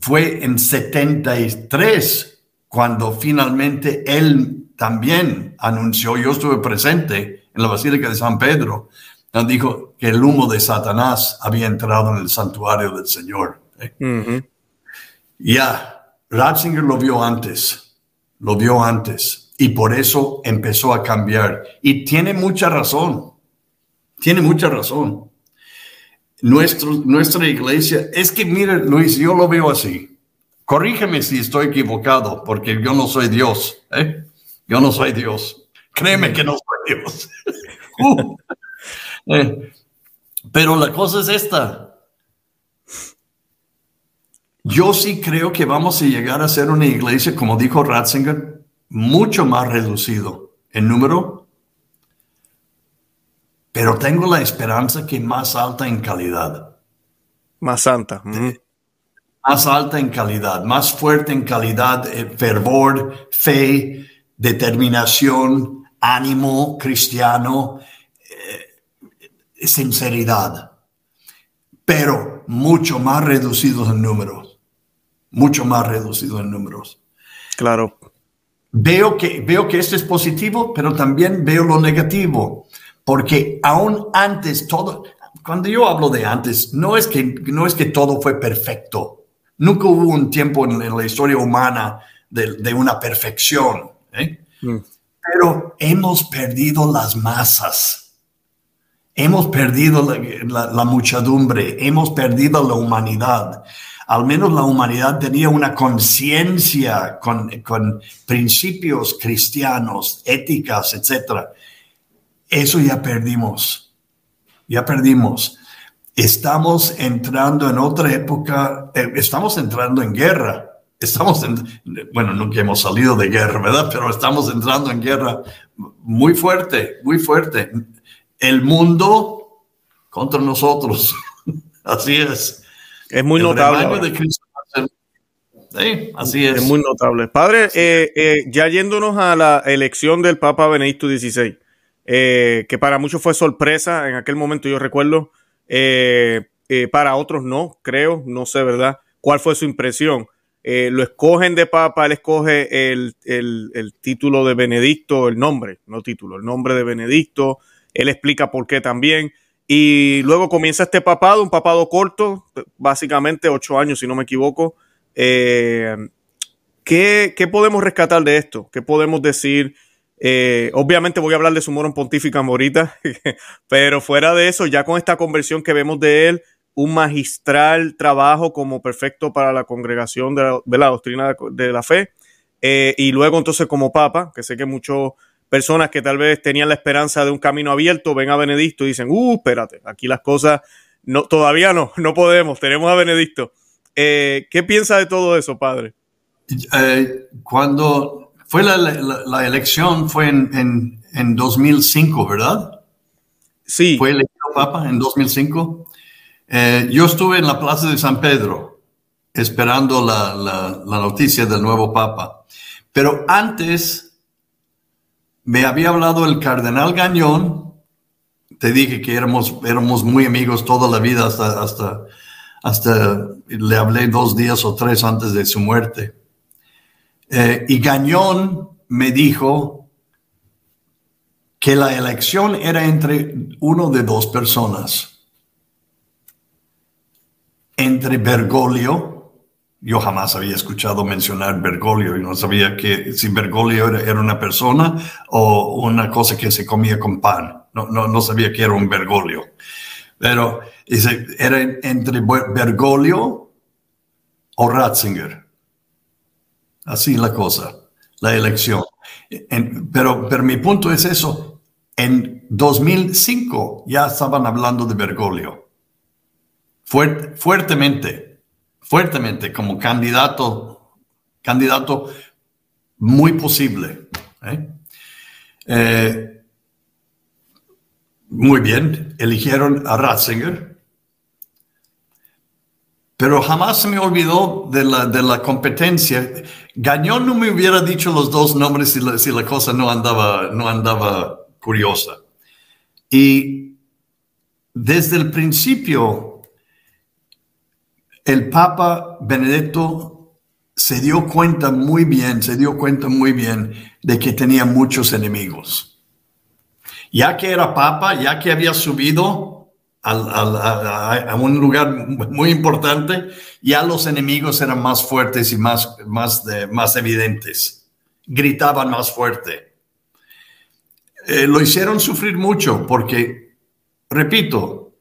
[SPEAKER 2] Fue en 73 cuando finalmente él también anunció, yo estuve presente en la Basílica de San Pedro, dijo que el humo de Satanás había entrado en el santuario del Señor. ¿eh? Ya, Ratzinger lo vio antes. lo vio antes y por eso empezó a cambiar. Y tiene mucha razón, tiene mucha razón. Nuestro, nuestra iglesia, es que mire Luis, yo lo veo así. Corrígeme si estoy equivocado, porque yo no soy Dios. ¿eh? Yo no soy Dios. Créeme que no soy Dios. [LAUGHS] Uh. Eh, pero la cosa es esta. Yo sí creo que vamos a llegar a ser una iglesia, como dijo Ratzinger, mucho más reducido en número, pero tengo la esperanza que más alta en calidad.
[SPEAKER 1] Más santa.
[SPEAKER 2] Más alta en calidad, más fuerte en calidad, eh, fervor, fe, determinación, ánimo cristiano, eh, sinceridad, pero mucho más reducidos en números, mucho más reducidos en números.
[SPEAKER 1] Claro.
[SPEAKER 2] Veo que, veo que esto es positivo, pero también veo lo negativo, porque aún antes todo, cuando yo hablo de antes, no es que, no es que todo fue perfecto. Nunca hubo un tiempo en, la historia humana de, de una perfección. ¿eh? Mm. Pero hemos perdido las masas. Hemos perdido la, muchedumbre, hemos perdido la humanidad. Al menos la humanidad tenía una conciencia con, con principios cristianos, éticas, etc. Eso ya perdimos. Ya perdimos. Estamos entrando en otra época, eh, estamos entrando en guerra estamos, en, bueno, nunca hemos salido de guerra, ¿verdad? Pero estamos entrando en guerra muy fuerte, muy fuerte. El mundo contra nosotros. [LAUGHS] Así es.
[SPEAKER 1] Es muy notable.
[SPEAKER 2] sí, así es.
[SPEAKER 1] Es muy notable. Padre, eh, eh, ya yéndonos a la elección del Papa Benedicto XVI, eh, que para muchos fue sorpresa en aquel momento, yo recuerdo, para otros no, creo, no sé, ¿verdad? ¿Cuál fue su impresión? Eh, lo escogen de papa, él escoge el, título de Benedicto, el nombre, no título, el nombre de Benedicto, él explica por qué también. Y luego comienza este papado, un papado corto, básicamente ocho años, si no me equivoco. Eh, ¿qué, podemos rescatar de esto? ¿Qué podemos decir? Eh, obviamente voy a hablar de su moro pontífica morita, [LAUGHS] pero fuera de eso, ya con esta conversión que vemos de él, un magistral trabajo como perfecto para la congregación de la, doctrina de la fe. Eh, y luego entonces como papa, que sé que muchas personas que tal vez tenían la esperanza de un camino abierto ven a Benedicto y dicen, uh, espérate, aquí las cosas no, todavía no, no podemos, tenemos a Benedicto. Eh, ¿Qué piensa de todo eso, padre?
[SPEAKER 2] Cuando fue la, elección, fue en, en, 2005, ¿verdad?
[SPEAKER 1] Sí.
[SPEAKER 2] Fue elegido papa en 2005. Eh, yo estuve en la Plaza de San Pedro esperando la, noticia del nuevo Papa, pero antes me había hablado el cardenal Gañón, te dije que éramos, éramos muy amigos toda la vida hasta, hasta, hasta le hablé dos días o tres antes de su muerte. Eh, y Gañón me dijo que la elección era entre uno de dos personas entre Bergoglio, yo jamás había escuchado mencionar Bergoglio y no sabía que si Bergoglio era, una persona o una cosa que se comía con pan. No, no, no sabía que era un Bergoglio. Pero era entre Bergoglio o Ratzinger. Así la cosa, la elección. pero, pero mi punto es eso. En 2005 ya estaban hablando de Bergoglio fuertemente, fuertemente como candidato, candidato muy posible. ¿eh? Eh, muy bien, eligieron a Ratzinger, pero jamás se me olvidó de la, de la competencia. Gañón no me hubiera dicho los dos nombres si la, si la cosa no andaba, no andaba curiosa. Y desde el principio el Papa Benedicto se dio cuenta muy bien, se dio cuenta muy bien de que tenía muchos enemigos. Ya que era Papa, ya que había subido a, un lugar muy importante, ya los enemigos eran más fuertes y más, más, más evidentes. gritaban más fuerte. Eh, lo hicieron sufrir mucho porque, repito,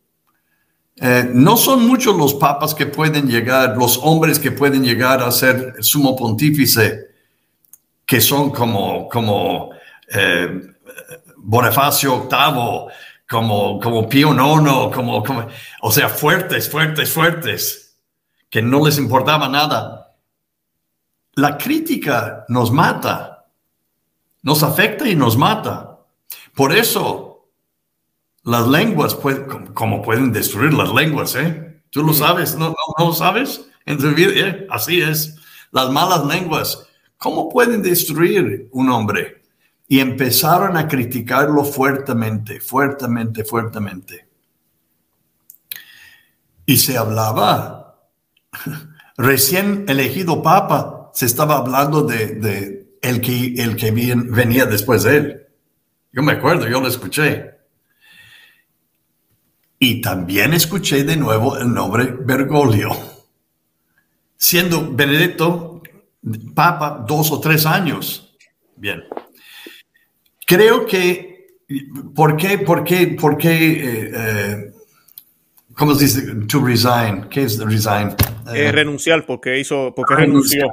[SPEAKER 2] eh, no son muchos los papas que pueden llegar, los hombres que pueden llegar a ser sumo pontífice, que son como, como eh, Bonifacio VIII, como, como Pío IX, como, como, o sea, fuertes, fuertes, fuertes, que no les importaba nada. La crítica nos mata, nos afecta y nos mata. Por eso, las lenguas, pueden, como pueden destruir las lenguas, ¿eh? Tú lo sabes, ¿no, no, lo sabes? ¿eh? Así es. Las malas lenguas, ¿cómo pueden destruir un hombre? Y empezaron a criticarlo fuertemente, fuertemente, fuertemente. Y se hablaba, [LAUGHS] recién elegido papa, se estaba hablando de, el que, el que venía después de él. Yo me acuerdo, yo lo escuché. Y también escuché de nuevo el nombre Bergoglio, siendo Benedicto papa dos o tres años. Bien. Creo que, ¿por qué, por qué, por qué, eh, eh, cómo se dice, to resign? ¿Qué es resign?
[SPEAKER 1] Eh, renunciar, porque hizo, porque renunció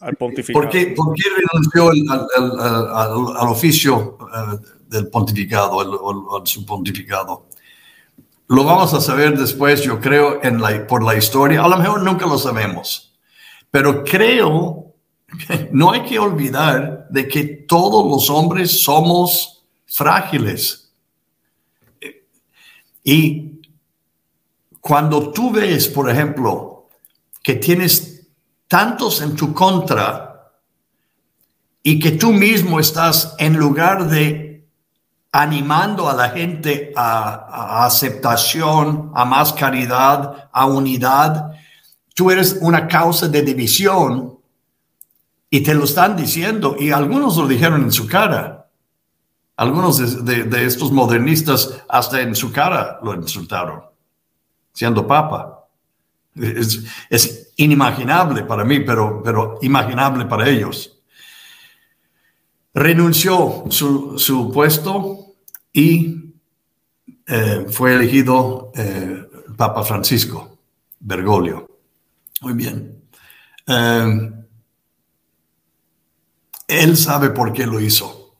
[SPEAKER 1] al pontificado.
[SPEAKER 2] ¿Por qué, por qué renunció al, al, oficio del pontificado, al, su pontificado? Lo vamos a saber después, yo creo, en la, por la historia. A lo mejor nunca lo sabemos, pero creo [LAUGHS] no hay que olvidar de que todos los hombres somos frágiles. Y cuando tú ves, por ejemplo, que tienes tantos en tu contra y que tú mismo estás en lugar de animando a la gente a, aceptación, a más caridad, a unidad, tú eres una causa de división y te lo están diciendo, y algunos lo dijeron en su cara. Algunos de, estos modernistas hasta en su cara lo insultaron, siendo papa. Es, inimaginable para mí, pero, pero imaginable para ellos. Renunció su, su puesto y eh, fue elegido eh, Papa Francisco Bergoglio. Muy bien. Eh, él sabe por qué lo hizo.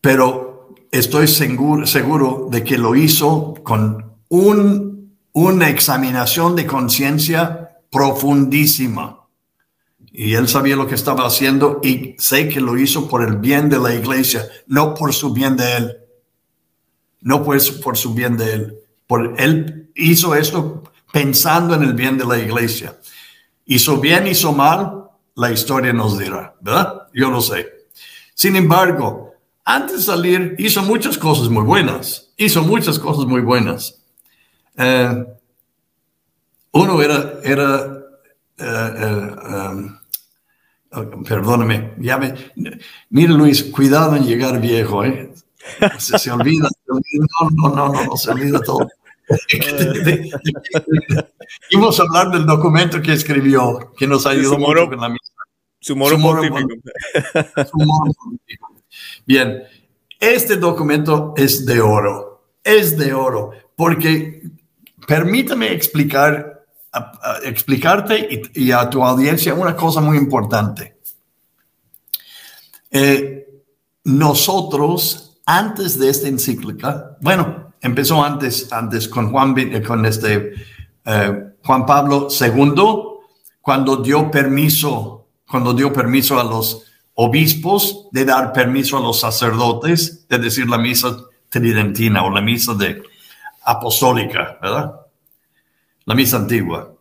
[SPEAKER 2] Pero estoy seguro, seguro de que lo hizo con un, una examinación de conciencia profundísima. Y él sabía lo que estaba haciendo y sé que lo hizo por el bien de la iglesia, no por su bien de él. No pues por su bien de él. Por, él hizo esto pensando en el bien de la iglesia. Hizo bien, hizo mal, la historia nos dirá, ¿verdad? Yo lo sé. Sin embargo, antes de salir hizo muchas cosas muy buenas, hizo muchas cosas muy buenas. Eh, uno era, era eh, eh, um, perdóname, ya me, mira Luis, cuidado en llegar viejo, ¿eh? Se, olvida, no, no, no, no, no, se olvida todo. [LAUGHS] Vamos a hablar del documento que escribió, que nos ayudó mucho con la misa.
[SPEAKER 1] Su moro, [LAUGHS]
[SPEAKER 2] Bien, este documento es de oro, es de oro, porque permítame explicar, explicarte y, a tu audiencia una cosa muy importante. Eh, nosotros, antes de esta encíclica, bueno, empezó antes, antes con Juan, con este, eh, Juan Pablo II, cuando dio permiso cuando dio permiso a los obispos de dar permiso a los sacerdotes de decir la misa tridentina o la misa de apostólica, ¿verdad? La misa antigua.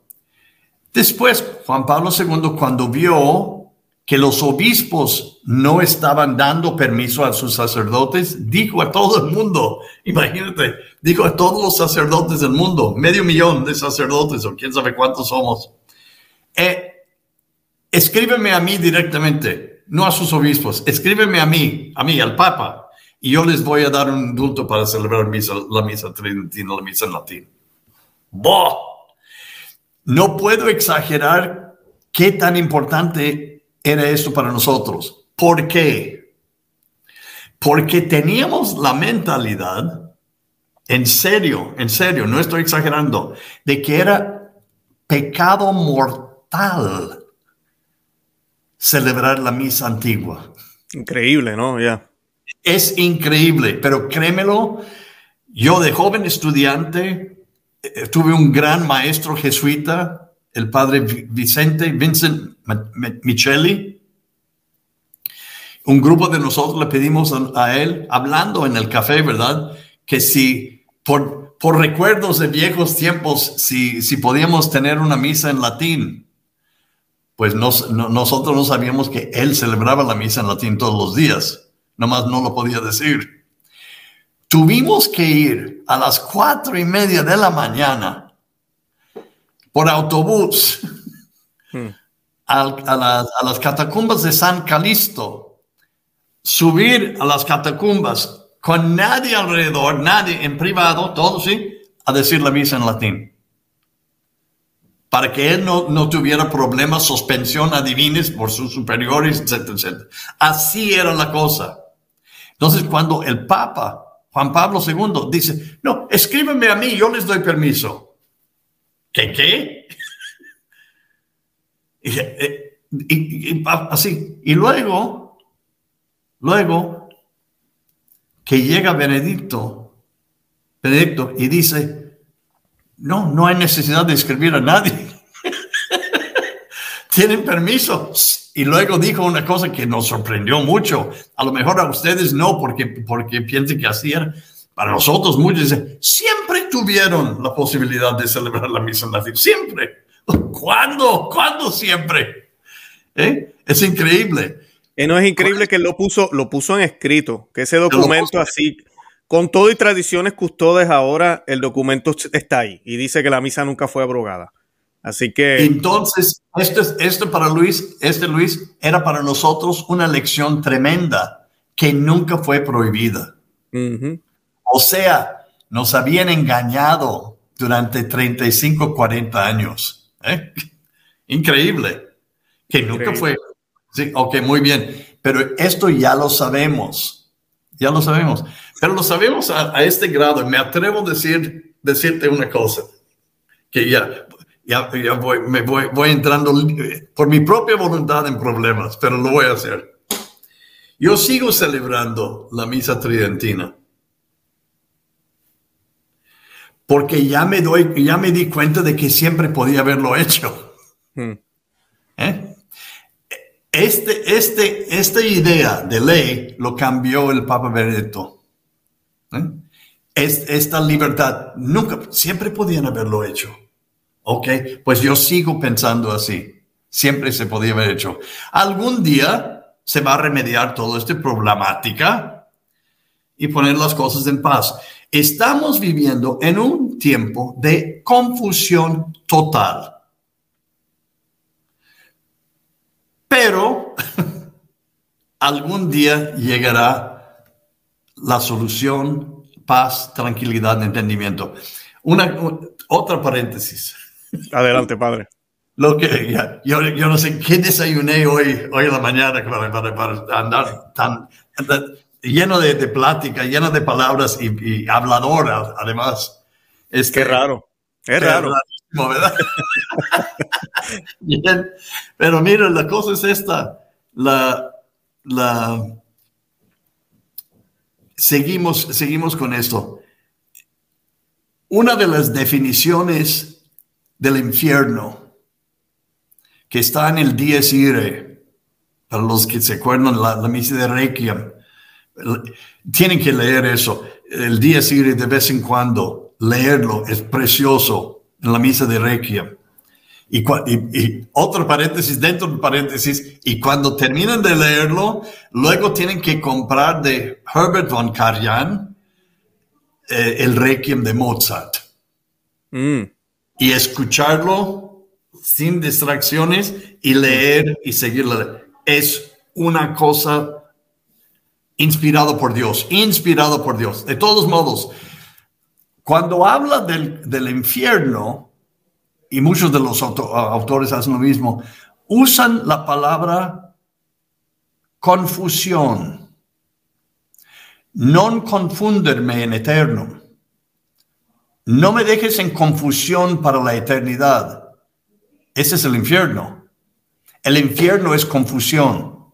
[SPEAKER 2] Después, Juan Pablo II, cuando vio que los obispos no estaban dando permiso a sus sacerdotes, dijo a todo el mundo, imagínate, dijo a todos los sacerdotes del mundo, medio millón de sacerdotes o quién sabe cuántos somos, eh, escríbeme a mí directamente, no a sus obispos, escríbeme a mí, a mí, al Papa, y yo les voy a dar un indulto para celebrar la misa tridentina, la misa en latín. ¡Boh! No puedo exagerar qué tan importante era esto para nosotros, ¿Por qué? Porque teníamos la mentalidad, en serio, en serio, no estoy exagerando, de que era pecado mortal celebrar la misa antigua.
[SPEAKER 1] Increíble, ¿no? Ya.
[SPEAKER 2] Es increíble, pero créemelo, yo de joven estudiante eh, tuve un gran maestro jesuita, el padre Vicente, Vincent Micheli. Un grupo de nosotros le pedimos a, él, hablando en el café, ¿verdad? Que si por, por recuerdos de viejos tiempos, si, si podíamos tener una misa en latín, pues nosotros no sabíamos que él celebraba la misa en latín todos los días, nomás no lo podía decir. Tuvimos que ir a las cuatro y media de la mañana por autobús [LAUGHS] hmm. a, las, catacumbas de San Calisto, subir a las catacumbas con nadie alrededor, nadie en privado, todo sí, a decir la misa en latín. Para que él no, no tuviera problemas, suspensión adivines por sus superiores, etcétera. Así era la cosa. Entonces, cuando el Papa Juan Pablo II dice, no, escríbeme a mí, yo les doy permiso. ¿Qué qué? [LAUGHS] Eh, y, así. Y luego, luego, que llega Benedicto, Benedicto, y dice, no, no hay necesidad de escribir a nadie. [LAUGHS] Tienen permiso. Y luego dijo una cosa que nos sorprendió mucho. A lo mejor a ustedes no, porque, porque piensen que así era. Para nosotros muchos dicen, siempre tuvieron la posibilidad de celebrar la misa en latín. Siempre. ¿Cuándo? ¿Cuándo siempre? ¿Eh? Es increíble.
[SPEAKER 1] Y no es increíble que lo puso, lo puso en escrito, que ese documento así, con todo y tradiciones custodes ahora, el documento está ahí y dice que la misa nunca fue abrogada. Así que.
[SPEAKER 2] Entonces, esto, esto para Luis, este Luis, era para nosotros una lección tremenda que nunca fue prohibida. O sea, nos habían engañado durante 35, 40 años. ¿eh? [LAUGHS] Increíble. Que nunca fue. Sí, ok, muy bien. Pero esto ya lo sabemos. Ya lo sabemos. Pero lo sabemos a, a este grado. Me atrevo a decir, decirte una cosa. Que ya, ya, voy, me voy, voy entrando por mi propia voluntad en problemas, pero lo voy a hacer. Yo sigo celebrando la misa tridentina. Porque ya me doy, ya me di cuenta de que siempre podía haberlo hecho. Hmm. ¿Eh? Este, este, esta idea de ley lo cambió el Papa Benedicto. ¿Eh? esta libertad nunca, siempre podían haberlo hecho. Ok, pues yo sigo pensando así. Siempre se podía haber hecho. Algún día se va a remediar toda esta problemática y poner las cosas en paz. Estamos viviendo en un tiempo de confusión total. Pero [LAUGHS] algún día llegará la solución, paz, tranquilidad, entendimiento. Una, otra paréntesis.
[SPEAKER 1] Adelante, padre. [LAUGHS]
[SPEAKER 2] Lo que, yo, yo, no sé qué desayuné hoy, hoy en la mañana para, andar tan, lleno de, de, plática, lleno de palabras y, hablador además.
[SPEAKER 1] Es que raro. Es raro. ¿verdad? [LAUGHS]
[SPEAKER 2] Bien. Pero mira, la cosa es esta. La, la, seguimos, seguimos con esto. Una de las definiciones del infierno, que está en el Dies Irae, para los que se acuerdan la, la misa de Requiem. Tienen que leer eso. El Dies Irae de vez en cuando, leerlo es precioso en la misa de Requiem. Y, y, otro paréntesis dentro del paréntesis, y cuando terminan de leerlo, luego tienen que comprar de Herbert von Karajan eh, el Requiem de Mozart. Mm y escucharlo sin distracciones y leer y seguirlo. Es una cosa inspirado por Dios, inspirado por Dios. De todos modos, cuando habla del, del infierno, y muchos de los autores hacen lo mismo, usan la palabra confusión. Non confunderme en eterno. No me dejes en confusión para la eternidad. Ese es el infierno. El infierno es confusión.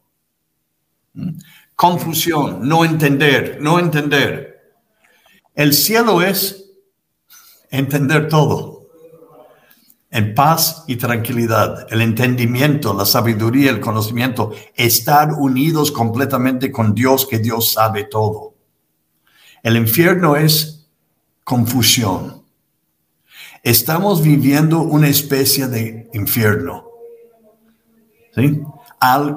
[SPEAKER 2] ¿Mm? Confusión, no entender, no entender. El cielo es entender todo. En paz y tranquilidad, el entendimiento, la sabiduría, el conocimiento, estar unidos completamente con Dios, que Dios sabe todo. El infierno es confusión. Estamos viviendo una especie de infierno. ¿Sí?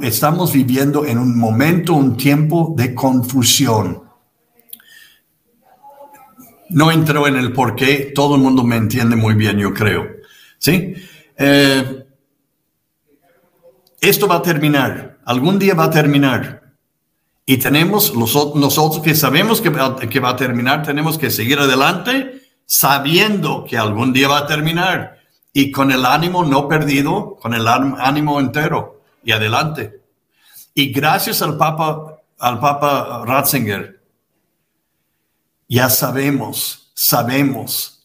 [SPEAKER 2] estamos viviendo en un momento, un tiempo de confusión. No entro en el por qué, todo el mundo me entiende muy bien, yo creo. ¿Sí? Eh, esto va a terminar, algún día va a terminar. Y tenemos, nosotros que sabemos que que va a terminar, tenemos que seguir adelante sabiendo que algún día va a terminar y con el ánimo no perdido, con el ánimo entero y adelante. Y gracias al Papa, al Papa Ratzinger, ya sabemos, sabemos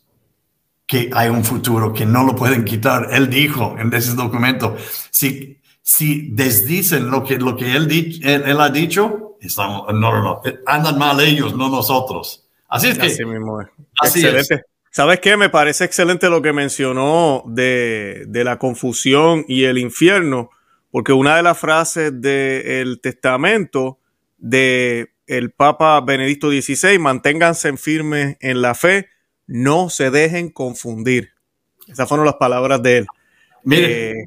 [SPEAKER 2] que hay un futuro que no lo pueden quitar. Él dijo en ese documento, si, si desdicen lo que, lo que él, él, ha dicho, estamos, no, no, no, andan mal ellos, no nosotros. Así es que...
[SPEAKER 1] Así mismo Excelente. ¿Sabes qué? Me parece excelente lo que mencionó de, de la confusión y el infierno porque una de las frases del testamento de el Papa Benedicto XVI, manténganse firmes en la fe, no se dejen confundir. Esas fueron las palabras de él. Mire, eh,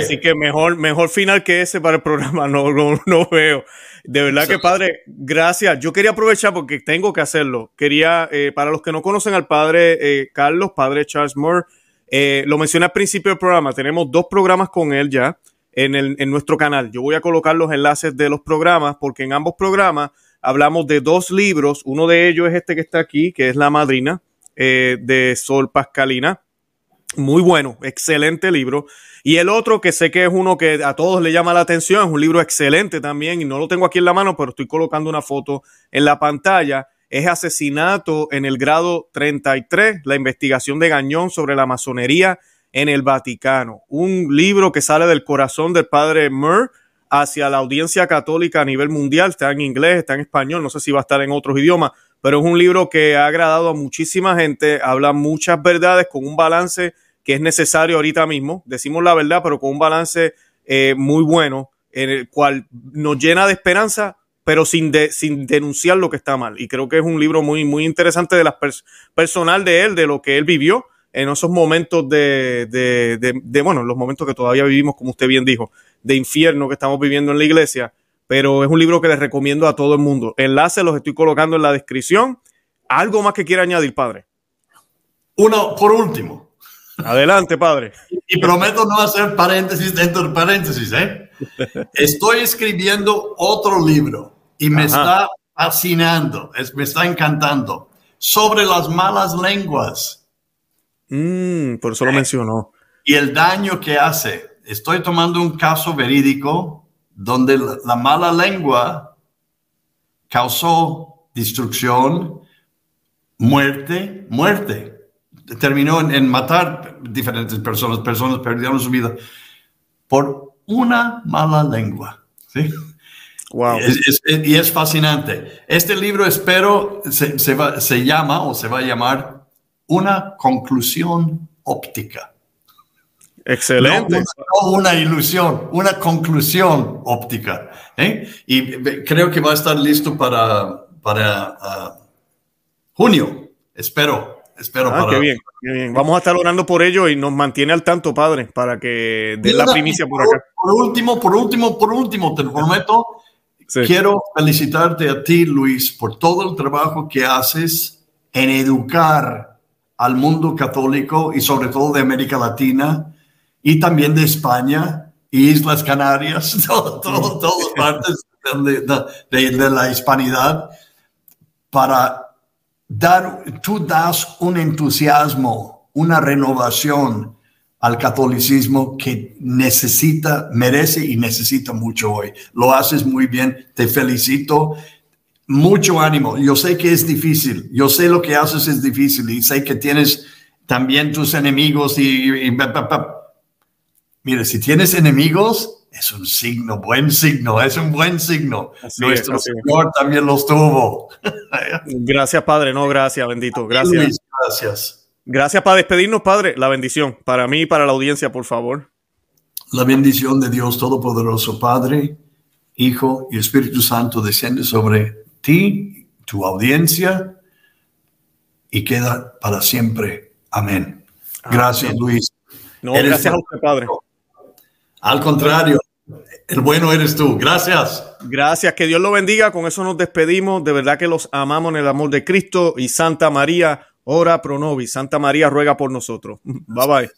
[SPEAKER 1] así que mejor, mejor final que ese para el programa [LAUGHS] no, no, veo. De verdad que padre, gracias. Yo quería aprovechar porque tengo que hacerlo. Quería, eh, para los que no conocen al padre eh, Carlos, padre Charles Moore, lo mencioné al principio del programa. Tenemos dos programas con él ya en, el, en nuestro canal. Yo voy a colocar los enlaces de los programas porque en ambos programas hablamos de dos libros. Uno de ellos es este que está aquí, que es La Madrina eh, de Sol Pascalina. Muy bueno, excelente libro. Y el otro que sé que es uno que a todos le llama la atención, es un libro excelente también y no lo tengo aquí en la mano, pero estoy colocando una foto en la pantalla. Es Asesinato en el grado 33, la investigación de Gañón sobre la masonería en el Vaticano. Un libro que sale del corazón del padre Murr hacia la audiencia católica a nivel mundial. Está en inglés, está en español, no sé si va a estar en otros idiomas, pero es un libro que ha agradado a muchísima gente. Habla muchas verdades con un balance que es necesario ahorita mismo. Decimos la verdad, pero con un balance eh, muy bueno, en el cual nos llena de esperanza, pero sin, sin denunciar lo que está mal. Y creo que es un libro muy, muy interesante de la personal de él, de lo que él vivió en esos momentos de, de, de, bueno, los momentos que todavía vivimos, como usted bien dijo, de infierno que estamos viviendo en la iglesia, pero es un libro que les recomiendo a todo el mundo. Enlaces los estoy colocando en la descripción. ¿Algo más que quiera añadir, padre?
[SPEAKER 2] Uno, por último.
[SPEAKER 1] Adelante, padre.
[SPEAKER 2] Y prometo no hacer paréntesis dentro de paréntesis, ¿eh? [LAUGHS] Estoy escribiendo otro libro y me está fascinando, me está encantando sobre las malas lenguas.
[SPEAKER 1] Mm, por eso lo mencionó.
[SPEAKER 2] Y el daño que hace. Estoy tomando un caso verídico donde la mala lengua causó destrucción, muerte, muerte. Terminó en, matar diferentes personas, personas perdieron su vida por una mala lengua. ¿sí?
[SPEAKER 1] Wow.
[SPEAKER 2] y es fascinante. Este libro, espero, se, se llama o se va a llamar una conclusión óptica.
[SPEAKER 1] Excelente.
[SPEAKER 2] No, una ilusión, una conclusión óptica. ¿eh? Y creo que va a estar listo para, para ah, junio. Espero. Espero
[SPEAKER 1] ah, qué bien, qué bien. Vamos a estar orando por ello y nos mantiene al tanto, Padre, para que dé la primicia por, acá.
[SPEAKER 2] Por último, por último, por último, te prometo, quiero felicitarte a ti, Luis, por todo el trabajo que haces en educar al mundo católico y sobre todo de América Latina y también de España y Islas Canarias, [LAUGHS] todo, todo, todas partes de, de, la hispanidad, para dar, tú das un entusiasmo, una renovación al catolicismo que necesita, merece y necesita mucho hoy. Lo haces muy bien, te felicito. Mucho ánimo. Yo sé que es difícil, yo sé lo que haces es difícil y sé que tienes también tus enemigos y... Mire, si tienes enemigos, es un signo, buen signo, es un buen signo. Nuestro Señor también los tuvo.
[SPEAKER 1] gracias, Padre, no, gracias, bendito, gracias.
[SPEAKER 2] gracias.
[SPEAKER 1] Gracias para despedirnos, Padre. La bendición para mí y para la audiencia, por favor.
[SPEAKER 2] La bendición de Dios Todopoderoso, Padre, Hijo y Espíritu Santo desciende sobre ti, tu audiencia, y queda para siempre. Amén. Gracias, Luis.
[SPEAKER 1] No, gracias a usted, Padre.
[SPEAKER 2] Al contrario, el bueno eres tú. Gracias.
[SPEAKER 1] Gracias, que Dios lo bendiga. Con eso nos despedimos. De verdad que los amamos en el amor de Cristo y Santa María Ora pro nobis. Santa María ruega por nosotros. [LAUGHS] Bye bye.